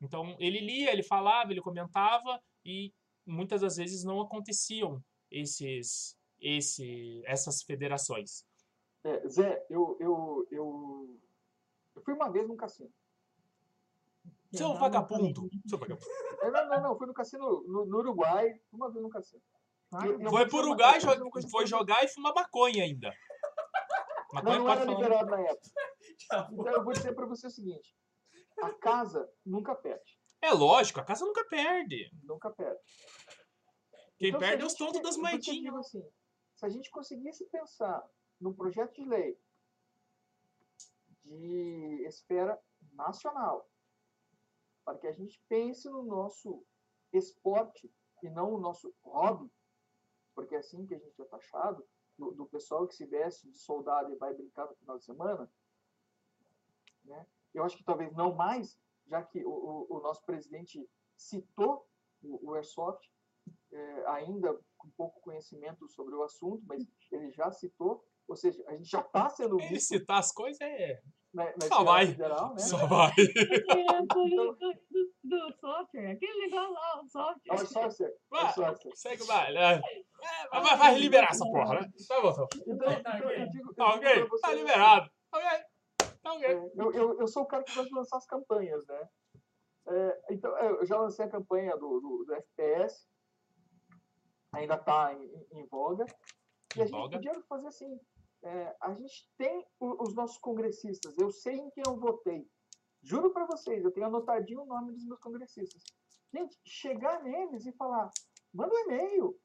[SPEAKER 1] Então ele lia, ele falava, ele comentava e muitas das vezes não aconteciam esses, esse, essas federações.
[SPEAKER 2] É, Zé, eu, eu, eu, eu fui uma vez num cassino.
[SPEAKER 1] Seu
[SPEAKER 3] Eu não
[SPEAKER 1] vagabundo! vagabundo.
[SPEAKER 2] É, Não, não, não, fui no cassino no, no Uruguai, fui uma vez num cassino. Eu
[SPEAKER 1] Foi pro Uruguai, foi
[SPEAKER 2] pra você.
[SPEAKER 1] jogar e fumar maconha ainda.
[SPEAKER 2] Não,
[SPEAKER 1] Maconha
[SPEAKER 2] não
[SPEAKER 1] pode
[SPEAKER 2] era
[SPEAKER 1] falar.
[SPEAKER 2] liberado na época. Então eu vou dizer para você o seguinte: a casa nunca perde.
[SPEAKER 1] É lógico, a casa nunca perde.
[SPEAKER 2] Nunca perde.
[SPEAKER 1] Quem
[SPEAKER 2] Então,
[SPEAKER 1] perde é os tontos das moedinhas.
[SPEAKER 2] assim, Se a gente conseguisse pensar num projeto de lei de esfera nacional, para que a gente pense no nosso esporte e não no nosso hobby, porque é assim que a gente é taxado, do, do pessoal que se veste de soldado e vai brincar no final de semana, né? eu acho que talvez não mais, já que o, o, o nosso presidente citou o, o Airsoft, é, ainda com pouco conhecimento sobre o assunto, mas ele já citou, ou seja, a gente já está sendo
[SPEAKER 1] Ele
[SPEAKER 2] visto
[SPEAKER 1] citar as coisas é.
[SPEAKER 2] na, na
[SPEAKER 1] Só vai.
[SPEAKER 2] federal, né?
[SPEAKER 1] Só vai.
[SPEAKER 3] do, do, do software, aquele negócio lá, o software.
[SPEAKER 2] É o software, é o
[SPEAKER 1] Vai,
[SPEAKER 2] software.
[SPEAKER 1] segue o baile. É, É, vai, vai liberar essa porra, né? Tá bom, tá bom.
[SPEAKER 2] Então,
[SPEAKER 4] Tá,
[SPEAKER 2] então,
[SPEAKER 4] ok.
[SPEAKER 2] eu digo, eu
[SPEAKER 1] Tá ok? Tá liberado. Tá ok. Tá ok.
[SPEAKER 2] É, eu, eu, eu sou o cara que gosta de lançar as campanhas, né? É, então, eu já lancei a campanha do, do, do FPS, ainda está em, em- em voga, e a
[SPEAKER 1] Em
[SPEAKER 2] gente
[SPEAKER 1] voga.
[SPEAKER 2] podia fazer assim, é, a gente tem os nossos congressistas, eu sei em quem eu votei, juro para vocês, eu tenho anotadinho o nome dos meus congressistas. Gente, chegar neles e falar, manda um e-mail,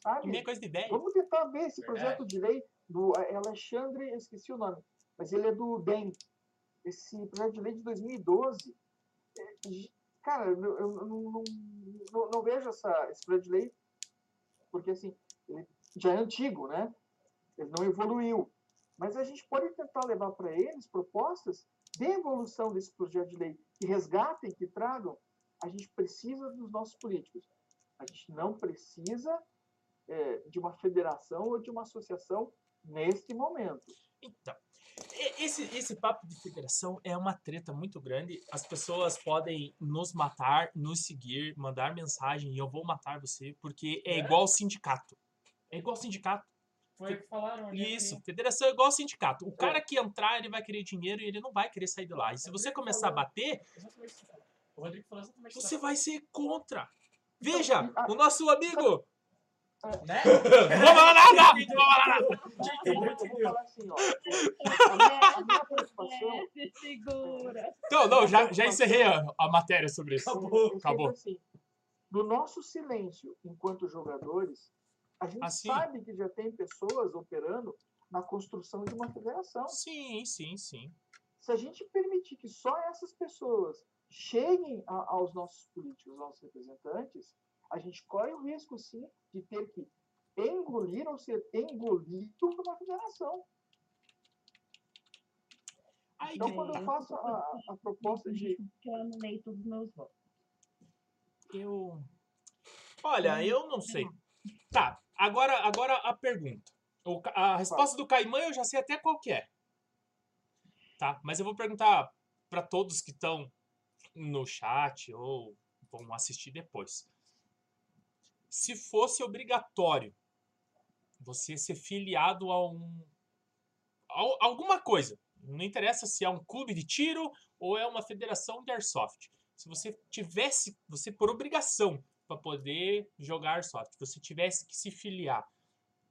[SPEAKER 2] sabe?
[SPEAKER 1] Coisa de ideia.
[SPEAKER 2] Vamos tentar ver esse
[SPEAKER 4] Verdade.
[SPEAKER 2] projeto de lei do Alexandre, eu esqueci o nome, mas ele é do DEM. Esse projeto de lei de 2012. é, Cara, eu, não, não- não vejo essa, esse projeto de lei, porque assim, ele já é antigo, né? Ele não evoluiu. Mas a gente pode tentar levar para eles propostas de evolução desse projeto de lei, que resgatem, que tragam. A gente precisa dos nossos políticos. A gente não precisa é, de uma federação ou de uma associação neste momento.
[SPEAKER 1] Então, esse, esse papo de federação é uma treta muito grande. As pessoas podem nos matar, nos seguir, mandar mensagem e eu vou matar você, porque é
[SPEAKER 4] É?
[SPEAKER 1] igual sindicato. É igual sindicato.
[SPEAKER 4] Foi o que falaram ali.
[SPEAKER 1] Isso, federação é igual sindicato. O cara que entrar, ele vai querer dinheiro e ele não vai querer sair de lá. E se você começar a bater,
[SPEAKER 4] Exatamente isso. O Rodrigo falou exatamente
[SPEAKER 1] você vai ser contra. Veja,
[SPEAKER 2] e a-
[SPEAKER 1] o nosso amigo.
[SPEAKER 4] Né?
[SPEAKER 1] Não vou falar nada! Não vou falar nada!
[SPEAKER 2] Eu vou, eu vou falar assim, ó. A minha, a minha preocupação
[SPEAKER 3] É, se segura.
[SPEAKER 1] Então, não, já, já encerrei a, a matéria sobre isso.
[SPEAKER 2] é sempre
[SPEAKER 1] Acabou.
[SPEAKER 2] assim. No nosso silêncio, enquanto jogadores, a gente
[SPEAKER 1] Assim.
[SPEAKER 2] sabe que já tem pessoas operando na construção de uma federação.
[SPEAKER 1] Sim, sim, sim.
[SPEAKER 2] Se a gente permitir que só essas pessoas cheguem a- aos nossos políticos, aos nossos representantes, a gente corre o risco, sim, de ter que engolir ou ser engolido por uma federação.
[SPEAKER 1] Aí
[SPEAKER 2] Então, quando eu faço a, a proposta de.
[SPEAKER 3] Que eu anulei todos os meus votos.
[SPEAKER 1] eu. Olha, eu não sei. Tá, agora, agora a pergunta. O a resposta do Caimã eu já sei até qual que é. Tá, mas eu vou perguntar para todos que estão no chat ou vão assistir depois. Se fosse obrigatório você ser filiado a um a alguma coisa, não interessa se é um clube de tiro ou é uma federação de airsoft. Se você tivesse, você por obrigação para poder jogar airsoft, você tivesse que se filiar,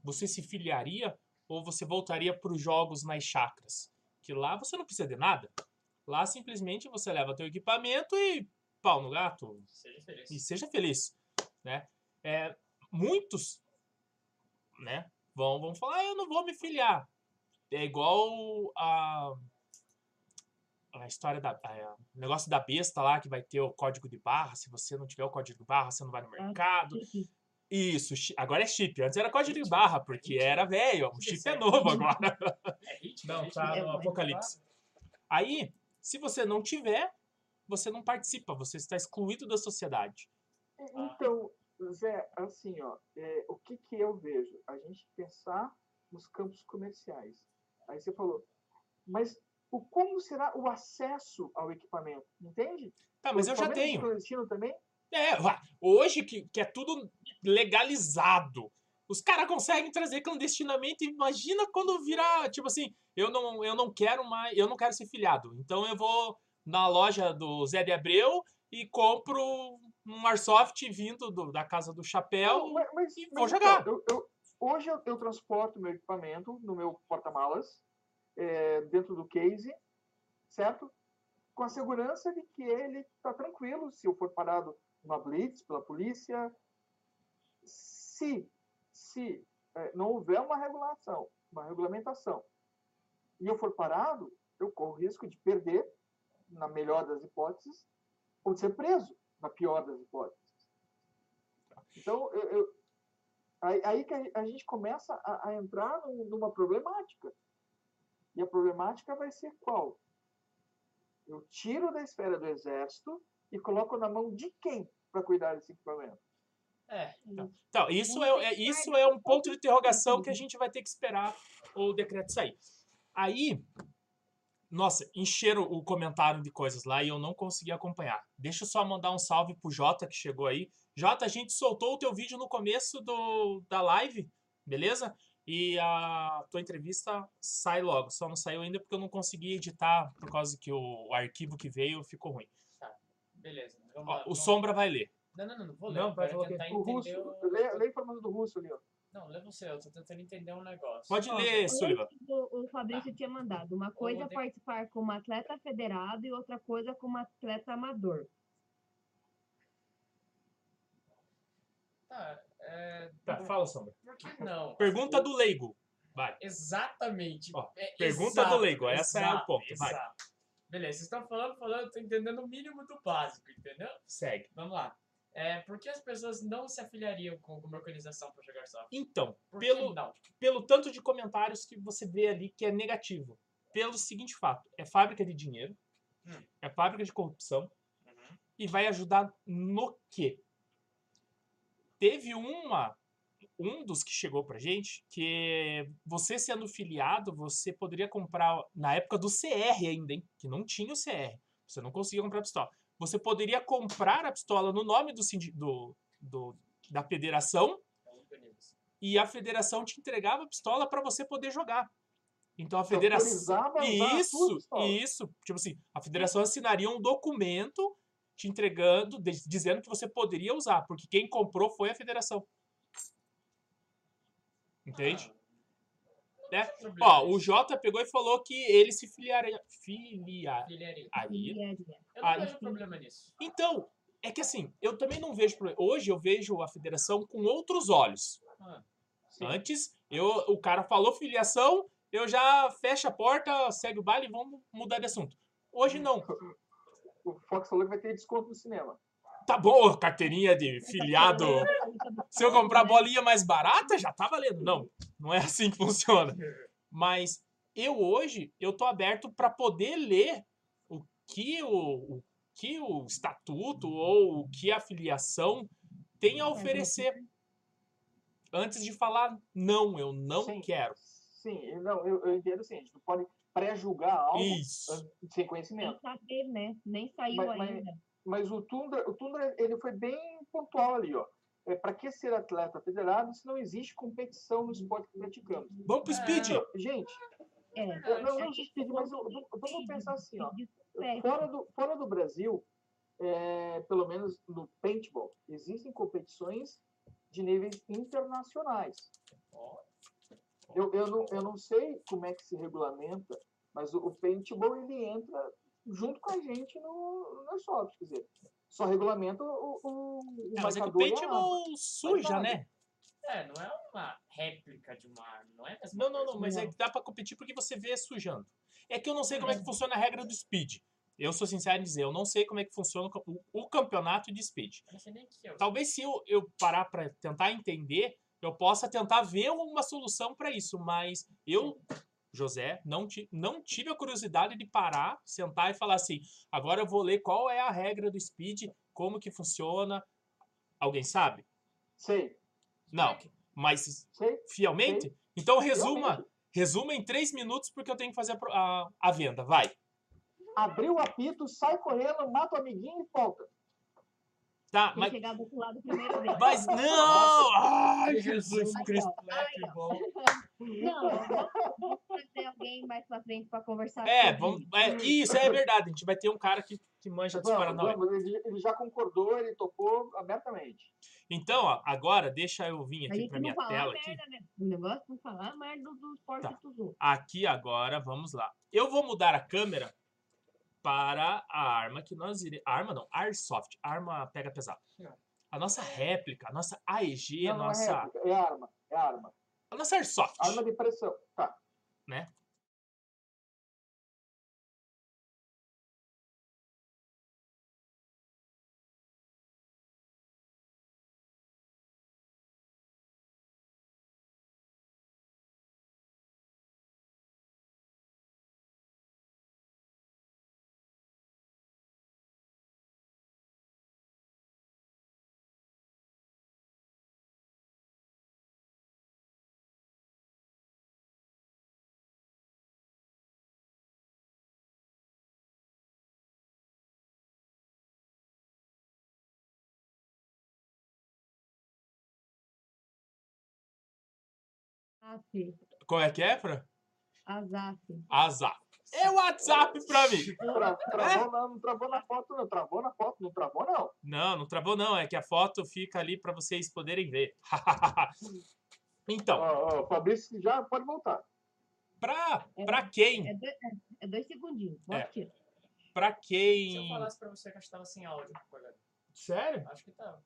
[SPEAKER 1] você se filiaria ou você voltaria para os jogos nas chacras? Que lá você não precisa de nada. Lá simplesmente você leva teu equipamento e pau no gato,
[SPEAKER 4] Seja feliz.
[SPEAKER 1] e seja feliz, né? É, muitos, né, vão, vão falar, "Ah, eu não vou me filiar. É igual a, a história da, a- o negócio da besta lá, que vai ter o código de barra, se você não tiver o código de barra, você não vai no mercado. Isso, agora é chip, antes era código de barra, porque era velho, o chip é novo agora.
[SPEAKER 4] É
[SPEAKER 1] Não, tá no Apocalipse. Aí, se você não tiver, você não participa, você está excluído da sociedade.
[SPEAKER 2] Então, Zé, assim, ó, é, o que, que eu vejo? A gente pensar nos campos comerciais. Aí você falou, mas o, como será o acesso ao equipamento? Entende?
[SPEAKER 1] Tá, mas
[SPEAKER 2] O
[SPEAKER 1] eu já tenho.
[SPEAKER 2] clandestino também?
[SPEAKER 1] É, hoje que, que é tudo legalizado, os caras conseguem trazer clandestinamente. Imagina quando virar, tipo assim, eu não, eu não quero mais, eu não quero ser filiado. Então eu vou na loja do Zé de Abreu e compro um airsoft vindo do- da casa do chapéu.
[SPEAKER 2] Não, mas, mas-
[SPEAKER 1] e
[SPEAKER 2] mas
[SPEAKER 1] vou
[SPEAKER 2] então,
[SPEAKER 1] jogar.
[SPEAKER 2] eu- eu- hoje eu, eu transporto meu equipamento no meu porta-malas, é, dentro do case, certo? Com a segurança de que ele está tranquilo se eu for parado numa blitz pela polícia. Se, se é, não houver uma regulação, uma regulamentação, e eu for parado, eu corro risco de perder, na melhor das hipóteses, ou de ser preso, na pior das hipóteses. Então, eu, eu- aí, que a, gente começa a, a entrar num- numa problemática. E a problemática vai ser qual? Eu tiro da esfera do exército e coloco na mão de quem para cuidar desse equipamento?
[SPEAKER 4] É,
[SPEAKER 1] Então, isso é, é- isso é um ponto de interrogação que a gente vai ter que esperar o decreto sair. Aí, nossa, encheram o comentário de coisas lá e eu não consegui acompanhar. Deixa eu só mandar um salve pro Jota que chegou aí. Jota, a gente soltou o teu vídeo no começo do, da live, beleza? E a tua entrevista sai logo. Só não saiu ainda porque eu não consegui editar por causa que o arquivo que veio ficou ruim.
[SPEAKER 4] beleza. Vamos
[SPEAKER 1] Ó,
[SPEAKER 4] lá,
[SPEAKER 1] o
[SPEAKER 4] vamos-
[SPEAKER 1] Sombra vai ler.
[SPEAKER 4] Não, não, não, não vou ler.
[SPEAKER 1] Não, vai
[SPEAKER 4] tentar
[SPEAKER 2] O russo,
[SPEAKER 4] entender o...
[SPEAKER 2] lê, lê informando do russo ali, ó.
[SPEAKER 4] Não, lê você, eu tô tentando entender um negócio.
[SPEAKER 1] Pode ler, Sullivan.
[SPEAKER 3] O Fabrício tinha mandado. Uma coisa é
[SPEAKER 4] de-
[SPEAKER 3] participar como atleta federado e outra coisa como atleta amador.
[SPEAKER 4] Tá, é...
[SPEAKER 1] Tá, fala, Sombra.
[SPEAKER 4] Por que não?
[SPEAKER 1] Pergunta do leigo. Vai.
[SPEAKER 4] Exatamente.
[SPEAKER 1] Ó,
[SPEAKER 4] É,
[SPEAKER 1] pergunta do leigo, essa é o ponto, vai.
[SPEAKER 4] Exato. Beleza, vocês estão falando, falando, eu tô entendendo o mínimo do básico, entendeu?
[SPEAKER 1] Segue.
[SPEAKER 4] Vamos lá. É, por que as pessoas não se afiliariam com alguma organização para jogar software?
[SPEAKER 1] Então,
[SPEAKER 4] Por
[SPEAKER 1] pelo, pelo tanto de comentários que você vê ali que é negativo. Pelo seguinte fato, é fábrica de dinheiro,
[SPEAKER 4] Hum.
[SPEAKER 1] é fábrica de corrupção
[SPEAKER 4] Uhum.
[SPEAKER 1] e vai ajudar no quê? Teve uma um dos que chegou pra gente que você sendo filiado, você poderia comprar na época do CR ainda, hein, que não tinha o CR. Você não conseguia comprar a pistola. Você poderia comprar a pistola no nome do, do, do da federação e a federação te entregava a pistola para você poder jogar. Então a federação. Isso, isso. Tipo assim, a federação assinaria um documento te entregando, de- dizendo que você poderia usar, porque quem comprou foi a federação. Entende?
[SPEAKER 4] Ah,
[SPEAKER 1] Né? Ó, o. Jota pegou e falou que ele se filiaria. Filiaria.
[SPEAKER 4] Filiaria. Eu não
[SPEAKER 1] Aí-
[SPEAKER 4] vejo problema nisso.
[SPEAKER 1] Então, é que assim, eu também não vejo. problema. Hoje eu vejo a federação com outros olhos.
[SPEAKER 4] Ah.
[SPEAKER 1] Antes, eu, o cara falou filiação, eu já fecho a porta, segue o baile e vamos mudar de assunto. Hoje não.
[SPEAKER 2] O Fox falou que vai ter desconto no cinema.
[SPEAKER 1] Tá bom, carteirinha de filiado. Se eu comprar bolinha mais barata, já tá valendo. Não, não é assim que funciona. Mas eu hoje, eu tô aberto para poder ler o que o, o que o estatuto ou o que a filiação tem a oferecer. Antes de falar, não, eu não
[SPEAKER 2] Sim.
[SPEAKER 1] quero.
[SPEAKER 2] Sim, não, eu, eu entendo assim, a gente não pode pré-julgar algo
[SPEAKER 1] Isso.
[SPEAKER 2] ah, sem conhecimento.
[SPEAKER 3] Nem saber, né? Nem saiu
[SPEAKER 2] Mas- mas-
[SPEAKER 3] ainda.
[SPEAKER 2] Mas o Tundra, o Tundra ele foi bem pontual ali, ó. É, para que ser atleta federado se não existe competição no esporte que praticamos?
[SPEAKER 1] Vamos pro speed.
[SPEAKER 2] Não, gente,
[SPEAKER 3] É.
[SPEAKER 2] eu- não, não existe, mas eu- vamos pensar assim, ó.
[SPEAKER 3] É.
[SPEAKER 2] Fora do, fora do Brasil, é, pelo menos no paintball, existem competições de níveis internacionais. Eu, eu, não, eu não sei como é que se regulamenta, mas o, o paintball ele entra junto com a gente no, no soft, quer dizer, só regulamenta o, o, o
[SPEAKER 1] É, mas é que o paintball suja,
[SPEAKER 2] nada.
[SPEAKER 1] né?
[SPEAKER 4] É, não é uma réplica de uma arma, não é
[SPEAKER 1] Não, não, não, mas é
[SPEAKER 3] Não.
[SPEAKER 1] que dá pra competir porque você vê sujando. É que eu não sei como é que funciona a regra do speed. Eu sou sincero em dizer, eu não sei como é que funciona o, campeonato de speed.
[SPEAKER 4] Eu não sei nem que é.
[SPEAKER 1] Talvez se eu, eu parar pra tentar entender, eu possa tentar ver uma solução pra isso, mas eu, José, não, não tive a curiosidade de parar, sentar e falar assim, agora eu vou ler qual é a regra do speed, como que funciona. Alguém sabe?
[SPEAKER 2] Sei,
[SPEAKER 1] Não. Mas
[SPEAKER 2] sei.
[SPEAKER 1] fielmente? Então resuma,
[SPEAKER 2] Realmente.
[SPEAKER 1] resuma em três minutos porque eu tenho que fazer a, a, a venda. Vai.
[SPEAKER 2] Abriu o apito, sai correndo, mata o amiguinho e volta.
[SPEAKER 1] Tá,
[SPEAKER 3] Tem que
[SPEAKER 1] mas,
[SPEAKER 3] chegar do outro lado primeiro vez.
[SPEAKER 1] mas não! Ai,
[SPEAKER 4] Que
[SPEAKER 1] Jesus
[SPEAKER 4] resumo
[SPEAKER 1] Cristo.
[SPEAKER 4] completo, bom.
[SPEAKER 3] Não, vamos- trazer alguém mais pra frente pra conversar.
[SPEAKER 1] É, vamos,
[SPEAKER 3] isso.
[SPEAKER 1] é, isso é verdade. A gente vai ter um cara que, que manja dos Paranauê.
[SPEAKER 2] ele, ele já concordou, ele topou abertamente.
[SPEAKER 1] Então, ó, agora deixa eu vir aqui pra minha tela aqui.
[SPEAKER 3] merda, né? O negócio é não falar merda do esporte
[SPEAKER 1] Tá.
[SPEAKER 3] dos.
[SPEAKER 1] Aqui agora, vamos lá. Eu vou mudar a câmera para a arma que nós iremos. Arma não, Airsoft. Arma pega pesado. A nossa réplica, a nossa AEG, a
[SPEAKER 2] não, não é
[SPEAKER 1] nossa.
[SPEAKER 2] réplica, é arma, é arma.
[SPEAKER 1] A nossa Airsoft.
[SPEAKER 2] Arma de pressão. Tá.
[SPEAKER 1] Né?
[SPEAKER 3] Azaf.
[SPEAKER 1] Qual é que é, Fran?
[SPEAKER 3] Azaf.
[SPEAKER 1] Azar. É o WhatsApp pra mim.
[SPEAKER 2] Tra- travou, não, não travou na foto, não. Travou na foto, não travou, não.
[SPEAKER 1] Não, não travou não. É que a foto fica ali pra vocês poderem ver. então,
[SPEAKER 2] Ó, ó, Fabrício já pode voltar.
[SPEAKER 1] pra, pra quem?
[SPEAKER 3] É dois, é, é dois segundinhos. Bota
[SPEAKER 1] É.
[SPEAKER 3] aqui.
[SPEAKER 1] Pra
[SPEAKER 4] Se eu
[SPEAKER 1] quem...
[SPEAKER 4] falasse pra você que acho que tava sem áudio.
[SPEAKER 1] Sério?
[SPEAKER 4] Acho que tava.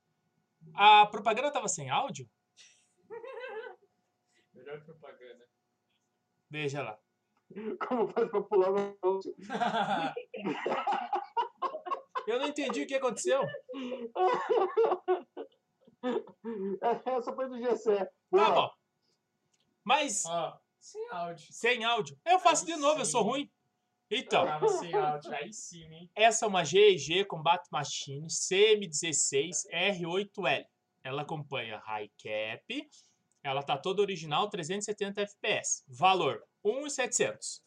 [SPEAKER 1] A propaganda tava sem áudio?
[SPEAKER 4] Melhor propaganda.
[SPEAKER 1] Veja lá.
[SPEAKER 2] Como faz pra pular no anúncio?
[SPEAKER 1] Eu não entendi o que aconteceu.
[SPEAKER 2] Essa foi do GC.
[SPEAKER 1] Tá bom. Mas
[SPEAKER 4] Ó, sem áudio.
[SPEAKER 1] sem áudio. Eu faço de
[SPEAKER 4] Aí
[SPEAKER 1] novo, eu sou
[SPEAKER 4] sim.
[SPEAKER 1] ruim. Então,
[SPEAKER 4] Tava sem áudio. Aí sim, hein?
[SPEAKER 1] essa é uma GEG Combat Machine CM16 R8L. Ela acompanha High Cap. Ela tá toda original, 370 FPS. Valor 1.700.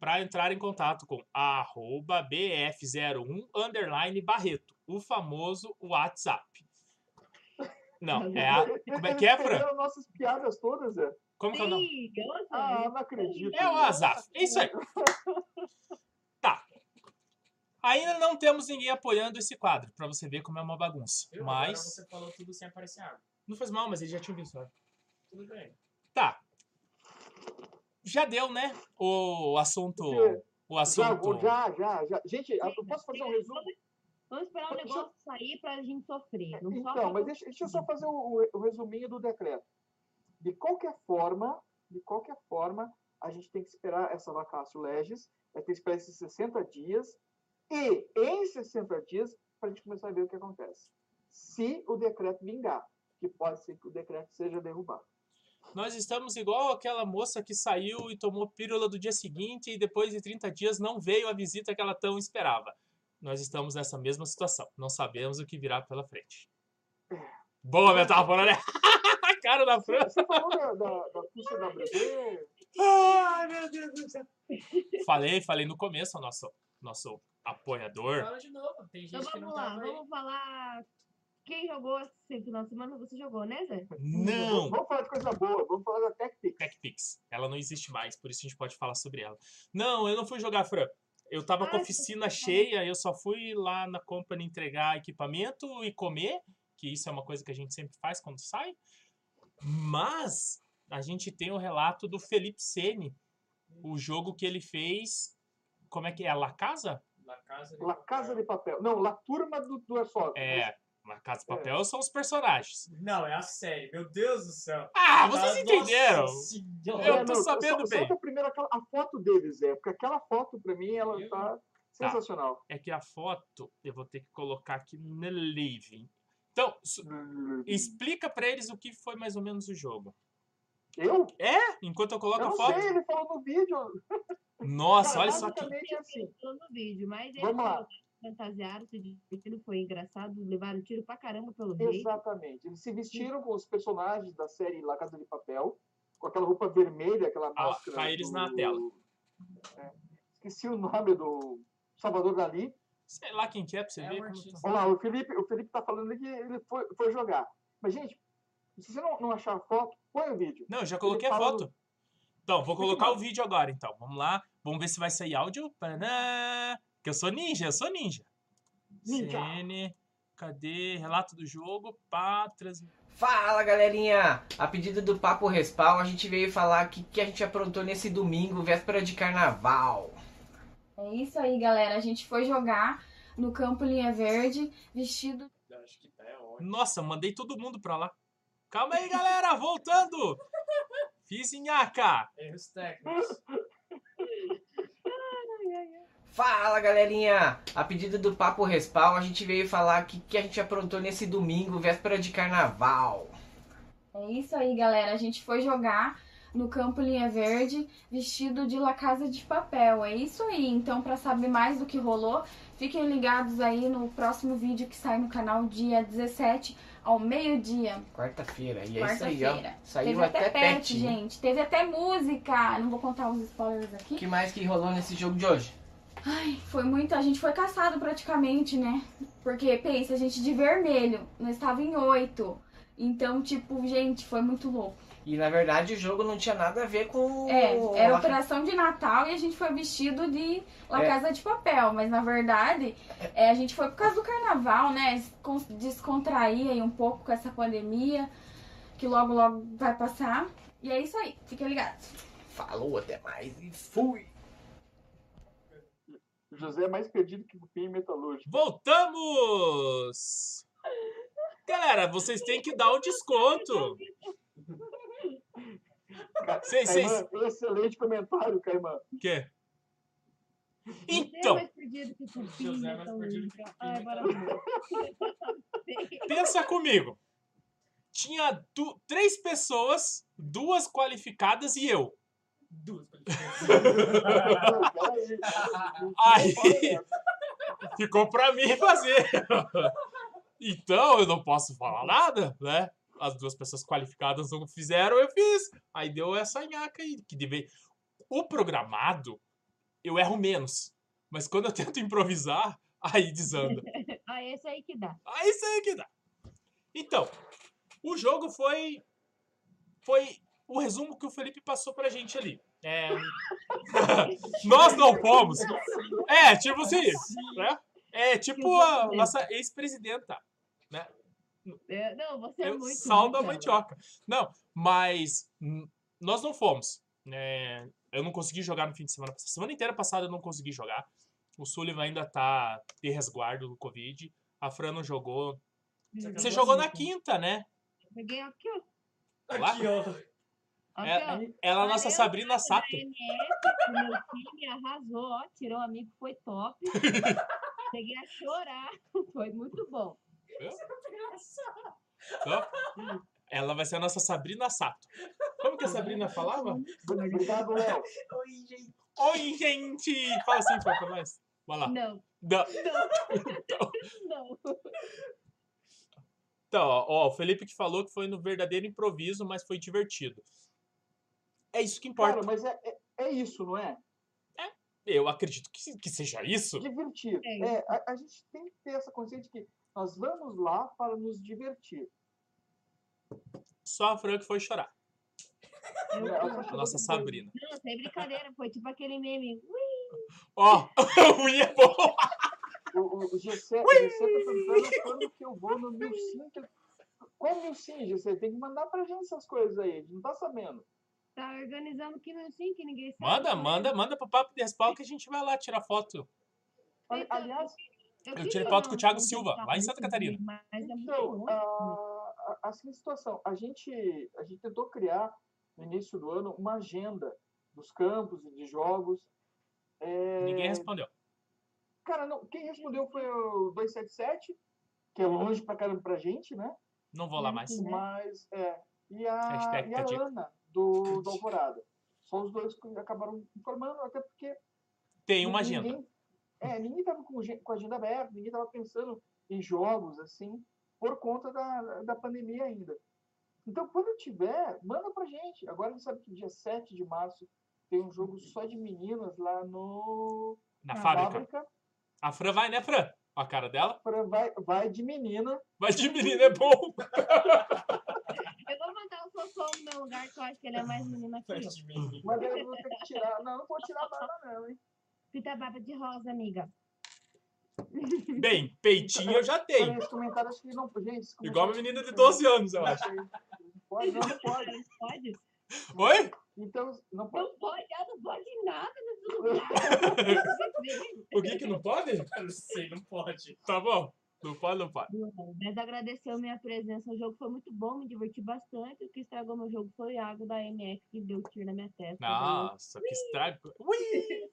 [SPEAKER 1] Para entrar em contato com arroba BF01 underline Barreto, o famoso WhatsApp. Não, é a. Como é que é, Fran?
[SPEAKER 2] nossas piadas todas, Zé.
[SPEAKER 1] Como que é o nome?
[SPEAKER 2] Ah, não acredito.
[SPEAKER 1] É o Azaf. É isso aí. Tá. Ainda não temos ninguém apoiando esse quadro, pra você ver como é uma bagunça.
[SPEAKER 4] Agora
[SPEAKER 1] Mas.
[SPEAKER 4] você falou tudo sem aparecer água.
[SPEAKER 1] Não faz mal, mas ele já tinha visto. né?
[SPEAKER 4] Tudo bem.
[SPEAKER 1] Tá. Já deu, né? O assunto. O assunto.
[SPEAKER 2] já, já, já. Gente, eu posso fazer um resumo?
[SPEAKER 3] Vamos esperar o
[SPEAKER 2] eu-
[SPEAKER 3] negócio sair pra gente sofrer. Não sofre
[SPEAKER 2] Então, mas deixa, deixa eu só fazer o, o- o resuminho do decreto. De qualquer forma, de qualquer forma, a gente tem que esperar essa vacácio legis, vai ter que esperar esses 60 dias, e em 60 dias, para a gente começar a ver o que acontece. Se o decreto vingar, que pode ser que o decreto seja derrubado.
[SPEAKER 1] Nós estamos igual aquela moça que saiu e tomou pílula do dia seguinte e depois de 30 dias não veio a visita que ela tão esperava. Nós estamos nessa mesma situação. Não sabemos o que virá pela frente. Boa metáfora, né? A cara da Fran.
[SPEAKER 2] Você falou da, da, da?
[SPEAKER 1] Ai, meu Deus do céu. Falei, falei no começo, o nosso, nosso apoiador.
[SPEAKER 4] Fala de novo. Tem gente
[SPEAKER 3] Então
[SPEAKER 4] que não
[SPEAKER 3] vamos lá,
[SPEAKER 4] tava aí.
[SPEAKER 3] vamos falar. Quem jogou esse final de semana? Você jogou, né, Zé?
[SPEAKER 1] Não!
[SPEAKER 2] Vamos falar de coisa boa, vamos falar da TechPix.
[SPEAKER 1] TechPix. Ela não existe mais, por isso a gente pode falar sobre ela. Não, eu não fui jogar, Fran. Eu tava com a
[SPEAKER 3] Ah,
[SPEAKER 1] oficina cheia, eu só fui lá na company entregar equipamento e comer, que isso é uma coisa que a gente sempre faz quando sai. Mas a gente tem o relato do Felipe Sene, o jogo que ele fez. Como é que é? La Casa?
[SPEAKER 4] La Casa de
[SPEAKER 2] La Casa de Papel. Não, La Turma do, do Airsoft.
[SPEAKER 1] É, La Casa de Papel são os personagens.
[SPEAKER 4] Não, é a série. Meu Deus do céu.
[SPEAKER 1] Ah, vocês
[SPEAKER 4] Nossa
[SPEAKER 1] entenderam? Eu
[SPEAKER 2] É,
[SPEAKER 1] tô
[SPEAKER 2] não,
[SPEAKER 1] sabendo
[SPEAKER 2] só,
[SPEAKER 1] bem.
[SPEAKER 2] Solta primeiro aquela, a foto deles, é, porque aquela foto, pra mim, ela
[SPEAKER 4] Eu-
[SPEAKER 2] tá sensacional.
[SPEAKER 1] É que a foto eu vou ter que colocar aqui no living. Então, explica pra eles o que foi mais ou menos o jogo.
[SPEAKER 2] Eu?
[SPEAKER 1] É? Enquanto eu
[SPEAKER 2] Eu
[SPEAKER 1] coloco a
[SPEAKER 2] não
[SPEAKER 1] foto.
[SPEAKER 2] sei, ele falou no vídeo.
[SPEAKER 1] Nossa,
[SPEAKER 2] Cara,
[SPEAKER 1] olha só que.
[SPEAKER 2] basicamente é assim.
[SPEAKER 3] Falando no vídeo, mas
[SPEAKER 2] Vamos lá.
[SPEAKER 3] Fantasiaram, se divertiram, foi engraçado, levaram tiro pra caramba pelo jeito.
[SPEAKER 2] Exatamente. Eles se vestiram com os personagens da série La Casa de Papel, com aquela roupa vermelha, aquela
[SPEAKER 1] Ah,
[SPEAKER 2] máscara.
[SPEAKER 1] tá eles
[SPEAKER 2] do-
[SPEAKER 1] na tela.
[SPEAKER 2] É. Esqueci o nome do Salvador Dali.
[SPEAKER 1] Sei lá quem que é pra você
[SPEAKER 4] É
[SPEAKER 1] ver.
[SPEAKER 2] Olha lá, o Felipe, o Felipe tá falando que ele foi, foi jogar. Mas, gente, se você não, não achar a foto, põe o vídeo.
[SPEAKER 1] Não, eu já coloquei a foto. Então, vou colocar o vídeo agora, então. Vamos lá. Vamos ver se vai sair áudio. Paraná. Que eu sou ninja, eu sou ninja.
[SPEAKER 2] Ninja.
[SPEAKER 1] CN. Cadê? Relato do jogo. Pá, trans...
[SPEAKER 6] Fala galerinha! A pedido do Papo Respawn, a gente veio falar o que, que a gente aprontou nesse domingo, véspera de carnaval.
[SPEAKER 7] É isso aí, galera. A gente foi jogar no campo Linha Verde, vestido.
[SPEAKER 4] Acho que tá é ótimo.
[SPEAKER 1] Nossa, mandei todo mundo pra lá. Calma aí, galera, voltando! Fiz nhaca.
[SPEAKER 4] Erros técnicos.
[SPEAKER 6] Fala galerinha! A pedido do Papo Respawn, a gente veio falar o que, que a gente aprontou nesse domingo, véspera de carnaval.
[SPEAKER 7] É isso aí, galera. A gente foi jogar no campo Linha Verde vestido de La Casa de Papel. É isso aí. Então, para saber mais do que rolou, fiquem ligados aí no próximo vídeo que sai no canal dia 17 ao meio-dia.
[SPEAKER 6] Quarta-feira, e é isso aí, ó.
[SPEAKER 7] Quarta-feira.
[SPEAKER 6] Saiu
[SPEAKER 7] Teve até, pet,
[SPEAKER 6] pet, hein?
[SPEAKER 7] gente. Teve até música. Não vou contar os spoilers
[SPEAKER 6] O
[SPEAKER 7] aqui.
[SPEAKER 6] que mais que rolou nesse jogo de hoje?
[SPEAKER 7] Ai, foi muito. A gente foi caçado praticamente, né? Porque, pensa, a gente de vermelho. Nós estava em oito. Então, tipo, gente, foi muito louco.
[SPEAKER 6] E na verdade o jogo não tinha nada a ver com.
[SPEAKER 7] É, era
[SPEAKER 6] a-
[SPEAKER 7] operação de Natal e a gente foi vestido de La
[SPEAKER 6] É.
[SPEAKER 7] Casa de Papel. Mas na verdade, é, a gente foi por causa do carnaval, né? Con- Descontrair aí um pouco com essa pandemia, que logo, logo vai passar. E é isso aí, fiquem ligados.
[SPEAKER 6] Falou, até mais e fui!
[SPEAKER 2] José é mais perdido que o Pim Metalúrgico.
[SPEAKER 1] Voltamos! Galera, vocês têm que dar um desconto.
[SPEAKER 2] Excelente comentário, Caimã.
[SPEAKER 1] Quê?
[SPEAKER 3] É
[SPEAKER 1] Então,
[SPEAKER 4] é
[SPEAKER 1] pensa comigo. Tinha du- três pessoas, duas qualificadas e eu.
[SPEAKER 4] Duas.
[SPEAKER 1] Aí ficou pra mim fazer. Então eu não posso falar nada, né? As duas pessoas qualificadas não fizeram, eu fiz. Aí deu essa nhaca aí. Que deve... O programado, eu erro menos. Mas quando eu tento improvisar, aí desanda.
[SPEAKER 3] Ah, esse aí que dá.
[SPEAKER 1] Aí isso aí que dá. Então, o jogo foi. Foi o resumo que o Felipe passou pra gente ali. É, Nós não fomos. É, tipo assim. Né? É tipo a nossa ex-presidenta.
[SPEAKER 3] É, Não, você é
[SPEAKER 1] Eu
[SPEAKER 3] muito.
[SPEAKER 1] sal da
[SPEAKER 3] muito
[SPEAKER 1] mandioca. Não, mas hum, nós não fomos. É, eu não consegui jogar no fim de semana. Semana inteira passada eu não consegui jogar. O Sullivan ainda tá de resguardo do Covid. A Fran não jogou.
[SPEAKER 3] ela.
[SPEAKER 1] Você jogou na quinta, né?
[SPEAKER 3] Peguei aqui, ó.
[SPEAKER 4] Aqui, ó.
[SPEAKER 1] É. Ela é a nossa
[SPEAKER 3] Valeu,
[SPEAKER 1] Sabrina Sato.
[SPEAKER 3] MF, o meu time arrasou, ó. Tirou o amigo, foi top. Cheguei a chorar. Foi muito bom.
[SPEAKER 1] Ela vai ser a nossa Sabrina Sato. Como que a Sabrina falava?
[SPEAKER 2] Obrigado, Léo.
[SPEAKER 4] Oi, gente.
[SPEAKER 1] Oi, gente! Fala assim, foi pra nós. Vai lá.
[SPEAKER 3] Não,
[SPEAKER 1] Não.
[SPEAKER 3] não.
[SPEAKER 1] Então, ó, ó, o Felipe que falou que foi no verdadeiro improviso, mas foi divertido. É isso que importa.
[SPEAKER 2] Cara, mas é, é, é isso, não é?
[SPEAKER 1] Eu acredito que, que seja isso.
[SPEAKER 2] Divertir.
[SPEAKER 3] É
[SPEAKER 2] É, a, a gente tem que ter essa consciência de que nós vamos lá para nos divertir.
[SPEAKER 1] Só a Fran que foi chorar.
[SPEAKER 2] Só
[SPEAKER 1] A nossa. Sabrina.
[SPEAKER 3] não, sem brincadeira, foi tipo aquele meme.
[SPEAKER 1] Ó, o Ui é bom.
[SPEAKER 2] O, o, o GC tá perguntando quando que eu vou no Milsim. Que... Qual Milsim, GC? Tem que mandar pra gente essas coisas aí. A gente não tá sabendo.
[SPEAKER 3] Tá organizando que não sim, que ninguém sabe.
[SPEAKER 1] Manda,
[SPEAKER 3] né?
[SPEAKER 1] manda, manda pro Papo de Respaldo que a gente vai lá tirar foto.
[SPEAKER 3] Então,
[SPEAKER 2] Aliás,
[SPEAKER 1] Eu
[SPEAKER 3] queria
[SPEAKER 1] tirei foto com o Thiago Silva, lá em Santa Catarina.
[SPEAKER 3] é
[SPEAKER 2] então, a, a, a seguinte situação. A gente, a gente tentou criar, no início do ano, uma agenda dos campos e de jogos. É,
[SPEAKER 1] Ninguém respondeu.
[SPEAKER 2] Cara, não, quem respondeu foi o 277, que é longe pra caramba pra gente, né?
[SPEAKER 1] Não vou lá mais.
[SPEAKER 3] Né?
[SPEAKER 2] Mas, é. E a,
[SPEAKER 1] Hashtag
[SPEAKER 2] e a
[SPEAKER 1] Cadico.
[SPEAKER 2] Ana, do, do Alvorada. São os dois que acabaram informando, até porque.
[SPEAKER 1] Tem uma
[SPEAKER 2] ninguém-
[SPEAKER 1] agenda.
[SPEAKER 2] É, ninguém tava com, com a agenda aberta, ninguém tava pensando em jogos, assim, por conta da, da pandemia ainda. Então, quando tiver, manda pra gente. Agora a gente sabe que dia 7 de março tem um jogo só de meninas lá no.
[SPEAKER 1] Na
[SPEAKER 3] Na
[SPEAKER 1] fábrica. A Fran vai, né, Fran? A cara dela.
[SPEAKER 2] Pra- Vai, vai de menina.
[SPEAKER 1] Mas de menina é bom.
[SPEAKER 3] O Sossô no meu lugar, que eu acho que ele é mais menino que eu.
[SPEAKER 2] Mas eu vou ter que tirar. Não, não vou tirar nada, não, hein?
[SPEAKER 3] Fita baba de rosa, amiga.
[SPEAKER 1] Bem, peitinho eu já tenho.
[SPEAKER 2] esse comentário acho que não. Gente,
[SPEAKER 1] Igual uma menina de 12 anos, eu acho.
[SPEAKER 2] Pode, não, pode.
[SPEAKER 3] Não pode?
[SPEAKER 1] Oi?
[SPEAKER 2] Então, não pode.
[SPEAKER 3] Não pode, ela não pode nada nesse lugar.
[SPEAKER 1] O que que não pode?
[SPEAKER 4] Eu não sei, não pode.
[SPEAKER 1] Tá bom. Não pode, não pode.
[SPEAKER 3] Mas agradeceu minha presença. O jogo foi muito bom, me diverti bastante. O que estragou meu jogo foi a água da MF que deu tiro na minha testa. Daí eu-
[SPEAKER 1] Nossa, que estrago.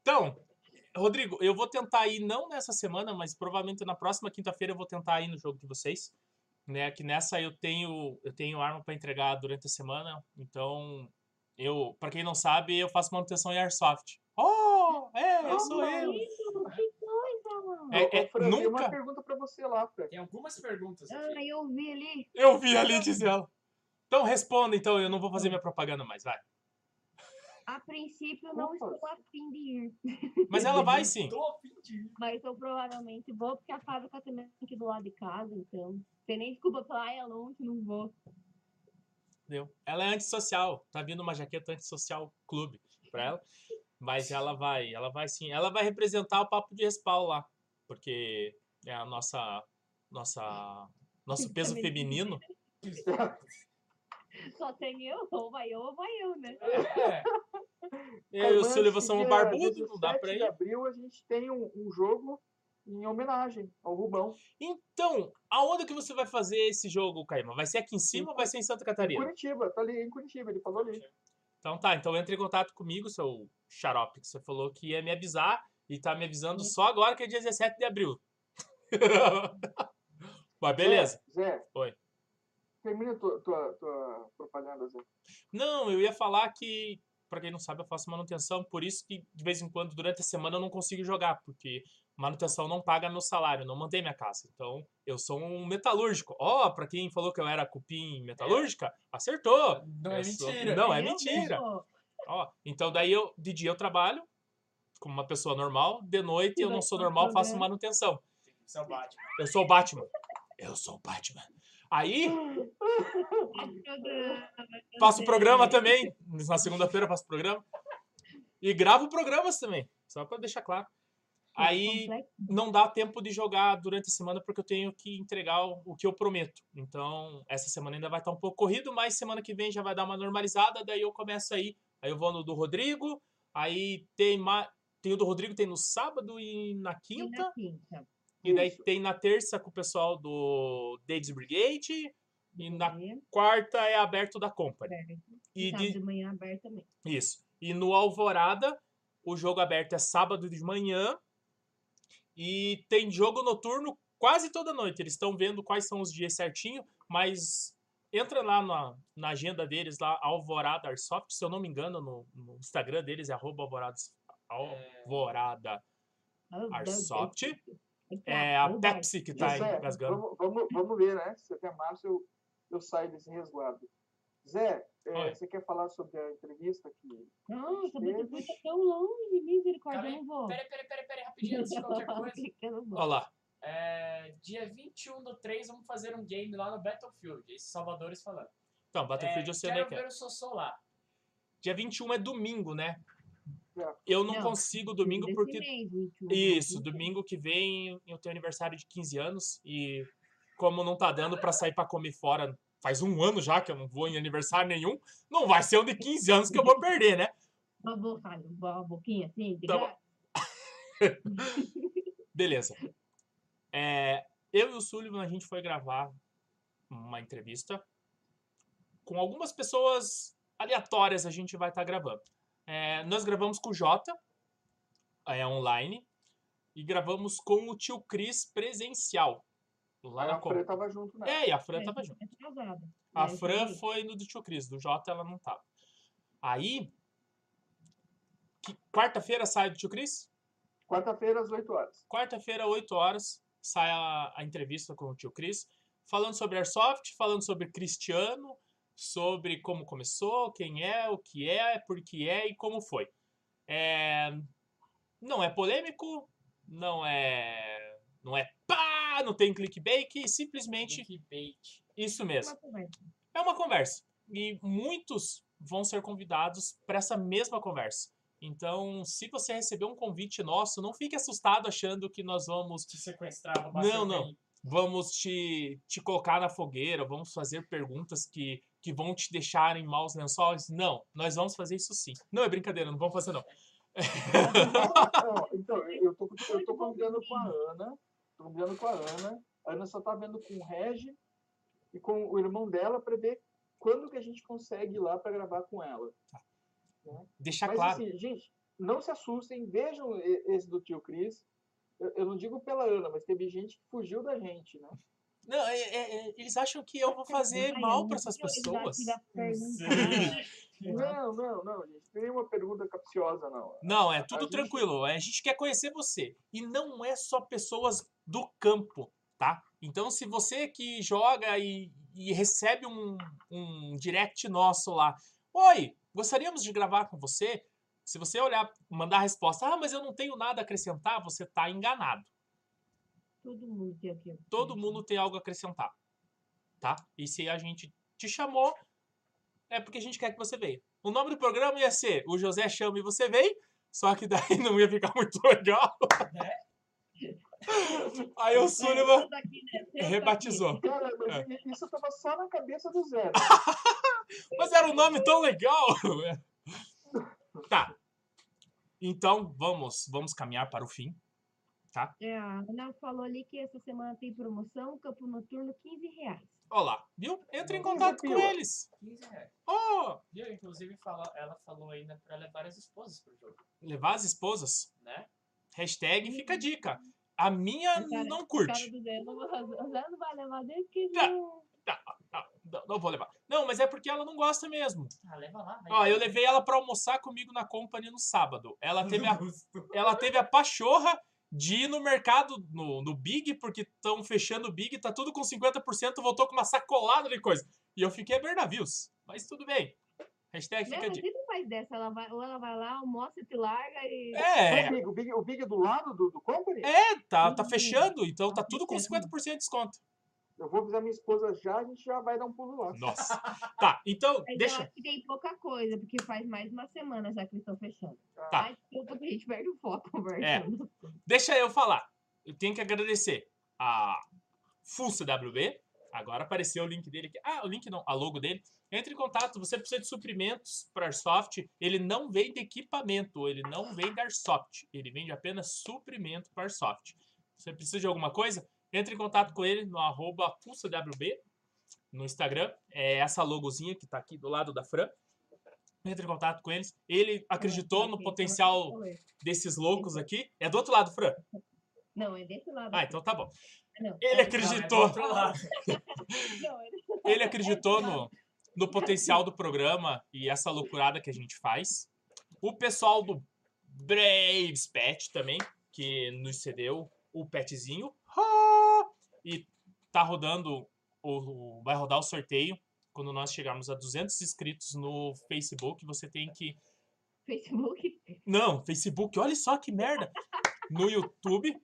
[SPEAKER 1] Então, Rodrigo, eu vou tentar ir não nessa semana, mas provavelmente na próxima quinta-feira eu vou tentar ir no jogo de vocês. Né, que nessa eu tenho eu tenho arma para entregar durante a semana, então eu, para quem não sabe, eu faço manutenção em airsoft. Oh, é, eu sou eu.
[SPEAKER 3] Isso, que coisa, mano.
[SPEAKER 1] É, é,
[SPEAKER 2] Fran, tem
[SPEAKER 1] nunca
[SPEAKER 2] uma pergunta pra você lá, Fran.
[SPEAKER 4] Tem algumas perguntas
[SPEAKER 3] Ah,
[SPEAKER 4] aqui.
[SPEAKER 3] eu vi ali.
[SPEAKER 1] eu vi ali diz ela. Então responda, então eu não vou fazer minha propaganda mais, vai.
[SPEAKER 3] A princípio, não
[SPEAKER 2] Opa.
[SPEAKER 3] estou a fim de ir.
[SPEAKER 1] Mas ela vai sim.
[SPEAKER 4] Tô a fim de ir.
[SPEAKER 3] Mas eu provavelmente vou, porque a fábrica também é aqui do lado de casa, então. Tem nem desculpa falar, "Ai, é longe, não vou.
[SPEAKER 1] Entendeu? Ela é antissocial, tá vindo uma jaqueta antissocial clube pra ela, mas ela vai, ela vai sim, ela vai representar o papo de respaldo lá, porque é a nossa nossa nosso peso feminino.
[SPEAKER 3] Só tem eu, ou vai eu, ou vai eu, né?
[SPEAKER 4] É,
[SPEAKER 1] Eu e o somos
[SPEAKER 2] dia
[SPEAKER 1] barbudo, não dá
[SPEAKER 2] 17
[SPEAKER 1] pra
[SPEAKER 2] de
[SPEAKER 1] ir.
[SPEAKER 2] abril a gente tem um, um jogo em homenagem ao Rubão.
[SPEAKER 1] Então, aonde que você vai fazer esse jogo, Caima? Vai ser aqui em cima ou vai ser em Santa
[SPEAKER 2] Em
[SPEAKER 1] Catarina?
[SPEAKER 2] Curitiba, tá ali em Curitiba, ele falou ali.
[SPEAKER 1] Então tá, então entre em contato comigo, seu xarope, que você falou que ia me avisar e tá me avisando só agora que é dia 17 de abril. Mas beleza.
[SPEAKER 2] Zé, Zé
[SPEAKER 1] Oi.
[SPEAKER 2] termina tua, tua, tua propaganda, Zé.
[SPEAKER 1] Não, eu ia falar que, pra quem não sabe, eu faço manutenção, por isso que de vez em quando, durante a semana, eu não consigo jogar, porque manutenção não paga meu salário, não mantém minha casa. Então, eu sou um metalúrgico. Ó, pra quem falou que eu era cupim metalúrgica, acertou.
[SPEAKER 4] não é
[SPEAKER 1] sou-
[SPEAKER 4] mentira.
[SPEAKER 1] Não, é
[SPEAKER 3] Eu
[SPEAKER 1] mentira. Ó, então daí eu, de dia eu trabalho como uma pessoa normal, de noite eu não sou normal, faço manutenção.
[SPEAKER 4] Seu Batman.
[SPEAKER 1] Eu sou o Batman. Eu sou o Batman. Aí, faço programa também. Na segunda-feira eu faço programa. E gravo programas também, só pra deixar claro. Aí não dá tempo de jogar durante a semana porque eu tenho que entregar o, o que eu prometo. Então, essa semana ainda vai estar um pouco corrido, mas semana que vem já vai dar uma normalizada, daí eu começo aí. Aí eu vou no do Rodrigo, aí tem ma... tem o do Rodrigo tem no sábado e na
[SPEAKER 3] E
[SPEAKER 1] quinta,
[SPEAKER 3] na quinta.
[SPEAKER 1] e daí tem na terça com o pessoal do Dades Brigade e na
[SPEAKER 3] E
[SPEAKER 1] quarta é aberto da Company.
[SPEAKER 3] aberto.
[SPEAKER 1] E de...
[SPEAKER 3] de manhã aberto também.
[SPEAKER 1] Isso. E no Alvorada, o jogo aberto é sábado de manhã. E tem jogo noturno quase toda noite. Eles estão vendo quais são os dias certinho, mas entra lá na, na agenda deles, lá, Alvorada Airsoft, se eu não me engano, no, no Instagram deles é arroba Alvorada, Alvorada Airsoft. É a Pepsi que tá
[SPEAKER 2] Zé,
[SPEAKER 1] engasgando.
[SPEAKER 2] vamos, vamos, vamos ver, né? Se até março eu, eu saio desse resguardo. Zé, é, você quer falar sobre a entrevista que.
[SPEAKER 3] Nossa, mas
[SPEAKER 2] Teve.
[SPEAKER 3] depois tá tão longe, misericórdia, eu
[SPEAKER 4] aí.
[SPEAKER 3] não vou.
[SPEAKER 4] Peraí, peraí, peraí, peraí, rapidinho, antes de qualquer coisa.
[SPEAKER 3] Não.
[SPEAKER 1] Olha lá.
[SPEAKER 4] É, dia 21 do 3, vamos fazer um game lá no Battlefield. Esses salvadores falando.
[SPEAKER 1] Então, Battlefield
[SPEAKER 4] é,
[SPEAKER 1] eu sei onde é
[SPEAKER 4] quero
[SPEAKER 1] que é.
[SPEAKER 4] ver o Sossô lá.
[SPEAKER 1] Dia 21 é domingo, né? Eu não,
[SPEAKER 3] Não,
[SPEAKER 1] consigo domingo porque
[SPEAKER 3] mês, 21,
[SPEAKER 1] Isso,
[SPEAKER 3] 21.
[SPEAKER 1] domingo que vem eu tenho aniversário de 15 anos e como não tá dando pra sair pra comer fora, faz um ano já que eu não vou em aniversário nenhum, não vai ser um de 15 anos que eu vou perder, né?
[SPEAKER 3] Uma boca, uma boquinha assim, de
[SPEAKER 1] Tá. Beleza. É, eu e o Sullivan, a gente foi gravar uma entrevista com algumas pessoas aleatórias a gente vai estar gravando. É, nós gravamos com o Jota, é, online, e gravamos com o tio Cris presencial. Lá na
[SPEAKER 2] A Fran tava junto, né?
[SPEAKER 1] É, e a Fran
[SPEAKER 3] É,
[SPEAKER 1] tava junto. A
[SPEAKER 3] É,
[SPEAKER 1] Fran
[SPEAKER 3] sim.
[SPEAKER 1] foi no do tio Cris, do Jota ela não tava. Aí, quarta-feira sai do tio Cris?
[SPEAKER 2] Quarta-feira, às 8 horas.
[SPEAKER 1] Quarta-feira, 8 horas, sai a, a entrevista com o tio Cris, falando sobre Airsoft, falando sobre Cristiano, sobre como começou, quem é, o que é, por que é e como foi. É, não é polêmico, não é. Não é pá, não tem clickbait, simplesmente
[SPEAKER 4] Clickbait.
[SPEAKER 1] isso mesmo.
[SPEAKER 3] Uma conversa.
[SPEAKER 1] É uma conversa. E muitos vão ser convidados para essa mesma conversa. Então, se você receber um convite nosso, não fique assustado achando que nós vamos
[SPEAKER 4] Te sequestrar, roubar
[SPEAKER 1] Não,
[SPEAKER 4] seu
[SPEAKER 1] não.
[SPEAKER 4] bem.
[SPEAKER 1] vamos te, te colocar na fogueira, vamos fazer perguntas que, que vão te deixar em maus lençóis. Não, nós vamos fazer isso sim. Não é brincadeira, não vamos fazer não.
[SPEAKER 2] Então, eu tô, eu tô combinando com a Ana. Tô combinando com a Ana. A Ana só tá vendo com o Regi e com o irmão dela pra ver quando que a gente consegue ir lá pra gravar com ela.
[SPEAKER 1] Deixar
[SPEAKER 2] Mas
[SPEAKER 1] claro.
[SPEAKER 2] assim, gente, não se assustem, vejam esse do tio Cris. Eu, eu não digo pela Ana, mas teve gente que fugiu da gente, né?
[SPEAKER 1] Não, é- é- é, eles acham que eu vou fazer mal
[SPEAKER 3] eu
[SPEAKER 1] para essas pessoas.
[SPEAKER 2] Não, não, não, gente. Não tem nenhuma pergunta capciosa, não.
[SPEAKER 1] Não, é
[SPEAKER 2] A
[SPEAKER 1] tudo
[SPEAKER 2] gente-
[SPEAKER 1] tranquilo. A gente quer conhecer você. E não é só pessoas do campo, tá? Então, se você que joga e, e recebe um, um direct nosso lá, oi, gostaríamos de gravar com você. Se você olhar, mandar a resposta, ah, mas eu não tenho nada a acrescentar, você tá enganado.
[SPEAKER 3] Todo mundo tem aqui.
[SPEAKER 1] Todo mundo tem algo a acrescentar, tá? E se a gente te chamou, é porque a gente quer que você venha. O nome do programa ia ser O José Chama e Você Vem, só que daí não ia ficar muito legal. Aí o Sullivan
[SPEAKER 3] né?
[SPEAKER 1] Rebatizou.
[SPEAKER 2] Cara, mas isso tava só na cabeça do Zé. né?
[SPEAKER 1] Mas era um nome tão legal! Tá. Então, vamos, vamos caminhar para o fim.
[SPEAKER 3] É, a Ana falou ali que essa semana tem promoção, campo noturno, 15 reais.
[SPEAKER 1] Olha lá, viu? Entra em contato com eles.
[SPEAKER 4] 15 reais.
[SPEAKER 1] Oh,
[SPEAKER 4] E eu, inclusive, fala, ela falou ainda pra levar as esposas pro jogo,
[SPEAKER 1] levar as esposas.
[SPEAKER 4] né?
[SPEAKER 1] Hashtag fica a dica. A minha
[SPEAKER 3] cara-
[SPEAKER 1] não curte.
[SPEAKER 3] cara não, vai levar dele porque
[SPEAKER 1] Tá.
[SPEAKER 3] não...
[SPEAKER 1] Não, não, não vou levar. Não, mas é porque ela não gosta mesmo.
[SPEAKER 4] Ah, leva lá.
[SPEAKER 1] Ó, eu levei ela pra almoçar comigo na Company no sábado. Ela teve a, ela teve a pachorra de ir no mercado, no, no Big, porque estão fechando o Big, tá tudo com 50%, voltou com uma sacolada de coisa. E eu fiquei a ver navios. Mas tudo bem. Hashtag
[SPEAKER 3] Não,
[SPEAKER 1] fica de.
[SPEAKER 3] sempre faz dessa. Ela vai, ou ela vai lá, almoça, te larga e...
[SPEAKER 1] É,
[SPEAKER 2] O Big, o Big, o Big do lado do, do Company?
[SPEAKER 1] é, tá, tá
[SPEAKER 3] Uhum.
[SPEAKER 1] fechando, então tá
[SPEAKER 3] Tá
[SPEAKER 1] tudo com
[SPEAKER 3] fechando.
[SPEAKER 1] 50% de desconto.
[SPEAKER 2] Eu vou avisar minha esposa já, a gente já vai dar um pulo lá.
[SPEAKER 1] Nossa. Tá, então,
[SPEAKER 3] Mas eu
[SPEAKER 1] deixa.
[SPEAKER 3] acho que tem pouca coisa, porque faz mais de uma semana já que eles estão fechando.
[SPEAKER 1] Tá.
[SPEAKER 3] Ai, desculpa que a gente perde o foco conversando.
[SPEAKER 1] Deixa eu falar. Eu tenho que agradecer a Full CWB. Agora apareceu o link dele aqui. Ah, o link não, a logo dele. Entre em contato, você precisa de suprimentos para Airsoft. Ele não vende equipamento, ele não vende Airsoft. Ele vende apenas suprimento para Airsoft. Você precisa de alguma coisa? Entre em contato com ele no arroba no Instagram. É essa logozinha que tá aqui do lado da Fran. Entre em contato com eles. Ele acreditou no potencial desses loucos aqui. É do outro lado, Fran.
[SPEAKER 3] Não, é desse lado.
[SPEAKER 1] Ah, então tá bom.
[SPEAKER 3] Não,
[SPEAKER 1] Ele
[SPEAKER 4] é do
[SPEAKER 1] acreditou.
[SPEAKER 4] outro lado.
[SPEAKER 3] não, ele-
[SPEAKER 1] Ele acreditou no, no potencial do programa e essa loucurada que a gente faz. O pessoal do Braves Pet também, que nos cedeu o petzinho. Ah! E tá rodando, o, o- vai rodar o sorteio. Quando nós chegarmos a 200 inscritos no Facebook, você tem que
[SPEAKER 3] Facebook.
[SPEAKER 1] Não, Facebook, olha só que merda. No YouTube,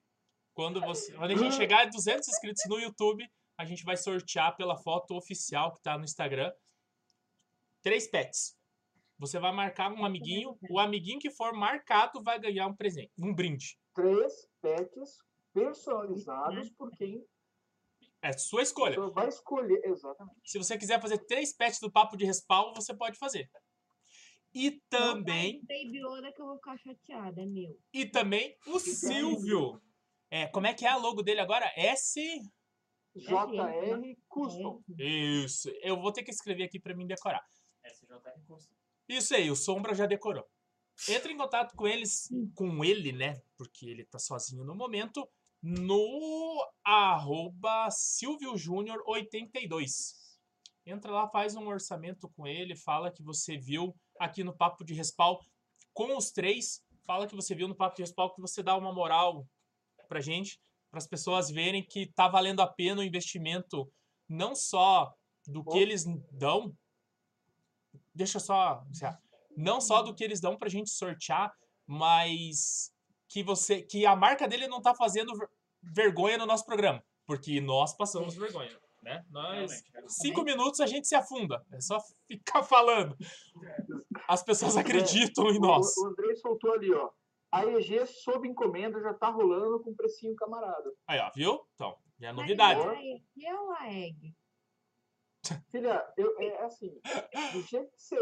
[SPEAKER 1] quando você, quando a gente chegar a 200 inscritos no YouTube, a gente vai sortear pela foto oficial que tá no Instagram três pets. Você vai marcar um amiguinho, o amiguinho que for marcado vai ganhar um presente, um brinde.
[SPEAKER 2] Três pets personalizados por quem
[SPEAKER 1] É sua escolha.
[SPEAKER 2] você vai escolher. Exatamente.
[SPEAKER 1] Se você quiser fazer três pets do papo de respaldo, você pode fazer. E também,
[SPEAKER 3] Não Baby Yoda que eu vou ficar chateada, é meu.
[SPEAKER 1] e também o Silvio. É, como é que é a logo dele agora? S
[SPEAKER 2] JR Custom.
[SPEAKER 1] Isso. Eu vou ter que escrever aqui pra mim decorar.
[SPEAKER 4] SJR custa.
[SPEAKER 1] Isso aí, o Sombra já decorou. Entre em contato com eles, com ele, né? Porque ele tá sozinho no momento, no arroba Silvio Júnior 82. Entra lá, faz um orçamento com ele, fala que você viu aqui no Papo de Respal com os três. Fala que você viu no Papo de Respal, que você dá uma moral pra gente, para as pessoas verem que tá valendo a pena o investimento, não só do que eles dão. Deixa só. Não só do que eles dão pra gente sortear, mas que você. que a marca dele não tá fazendo vergonha no nosso programa. Porque nós passamos vergonha. Né? Nós, cinco minutos a gente se afunda. É só ficar falando. As pessoas acreditam em nós.
[SPEAKER 2] O, o Andrei soltou ali, ó. A EG sob encomenda já tá rolando com precinho camarada.
[SPEAKER 1] Aí, ó, viu? Então, já é novidade.
[SPEAKER 3] é a E que é o AEG?
[SPEAKER 2] Filha, eu, é assim, do jeito que você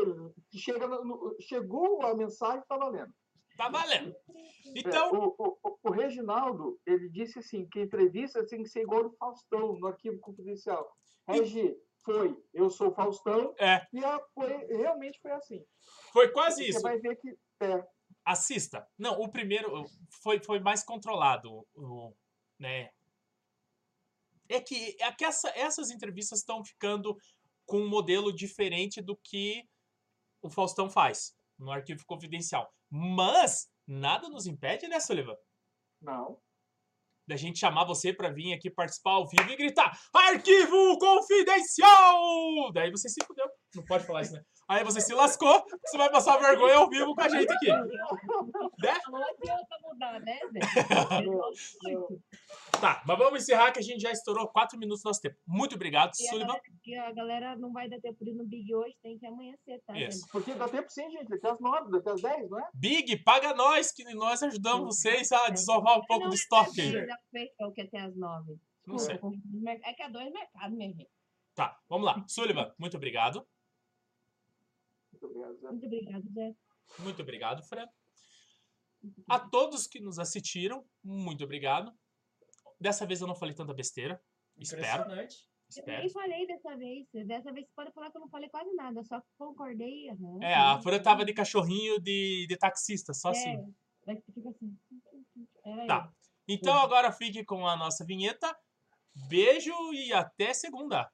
[SPEAKER 2] chega no- chegou a mensagem, tá valendo.
[SPEAKER 1] Tá valendo.
[SPEAKER 2] É,
[SPEAKER 1] Então,
[SPEAKER 2] o, o- o- o Reginaldo, ele disse assim, que entrevista tem que ser igual do Faustão, no arquivo confidencial. Regi, foi, eu sou o Faustão,
[SPEAKER 1] é,
[SPEAKER 2] e a- foi, realmente foi assim.
[SPEAKER 1] foi quase
[SPEAKER 2] Você
[SPEAKER 1] isso.
[SPEAKER 2] vai ver que é,
[SPEAKER 1] Assista. Não, o primeiro foi, foi mais controlado, o, né? É que, é que essa- essas entrevistas estão ficando com um modelo diferente do que o Faustão faz no arquivo confidencial. Mas nada nos impede, né, Sullivan?
[SPEAKER 2] não.
[SPEAKER 1] Da gente chamar você pra vir aqui participar ao vivo e gritar Arquivo Confidencial! Daí você se fudeu. Não pode falar isso, né? Aí você se lascou, você vai passar vergonha ao vivo com a gente aqui. Né?
[SPEAKER 3] Não adianta mudar, né.
[SPEAKER 1] Tá, mas vamos encerrar que a gente já estourou 4 minutos do nosso tempo. Muito obrigado,
[SPEAKER 3] E a,
[SPEAKER 1] Sullivan.
[SPEAKER 3] galera, que a galera não vai dar tempo de ir no Big hoje, tem que amanhecer, tá?
[SPEAKER 1] Isso.
[SPEAKER 3] gente?
[SPEAKER 2] Porque dá tempo sim, gente, até as nove, daqui às dez, não é?
[SPEAKER 1] Big, paga nós, que nós ajudamos vocês a desovar um pouco
[SPEAKER 3] Não,
[SPEAKER 1] do
[SPEAKER 3] é
[SPEAKER 1] estoque
[SPEAKER 3] às dez, já fechou que é até às nove.
[SPEAKER 1] Não sei.
[SPEAKER 3] É que é dois mercados, minha gente.
[SPEAKER 1] Tá, vamos lá. Sullivan, muito obrigado.
[SPEAKER 2] Muito obrigado, Zé.
[SPEAKER 3] Muito obrigado, Zé.
[SPEAKER 1] Muito obrigado, Fred. A todos que nos assistiram, muito obrigado. Dessa vez eu não falei tanta besteira. Espero,
[SPEAKER 4] Impressionante.
[SPEAKER 3] Eu
[SPEAKER 1] espero.
[SPEAKER 3] nem falei dessa vez. Dessa vez você pode falar que eu não falei quase nada, só concordei. aham,
[SPEAKER 1] É, a. Fran tava de cachorrinho de, de taxista, só assim.
[SPEAKER 3] É, mas fica assim. Era
[SPEAKER 1] Tá. Então agora fique com a nossa vinheta. Beijo e até segunda.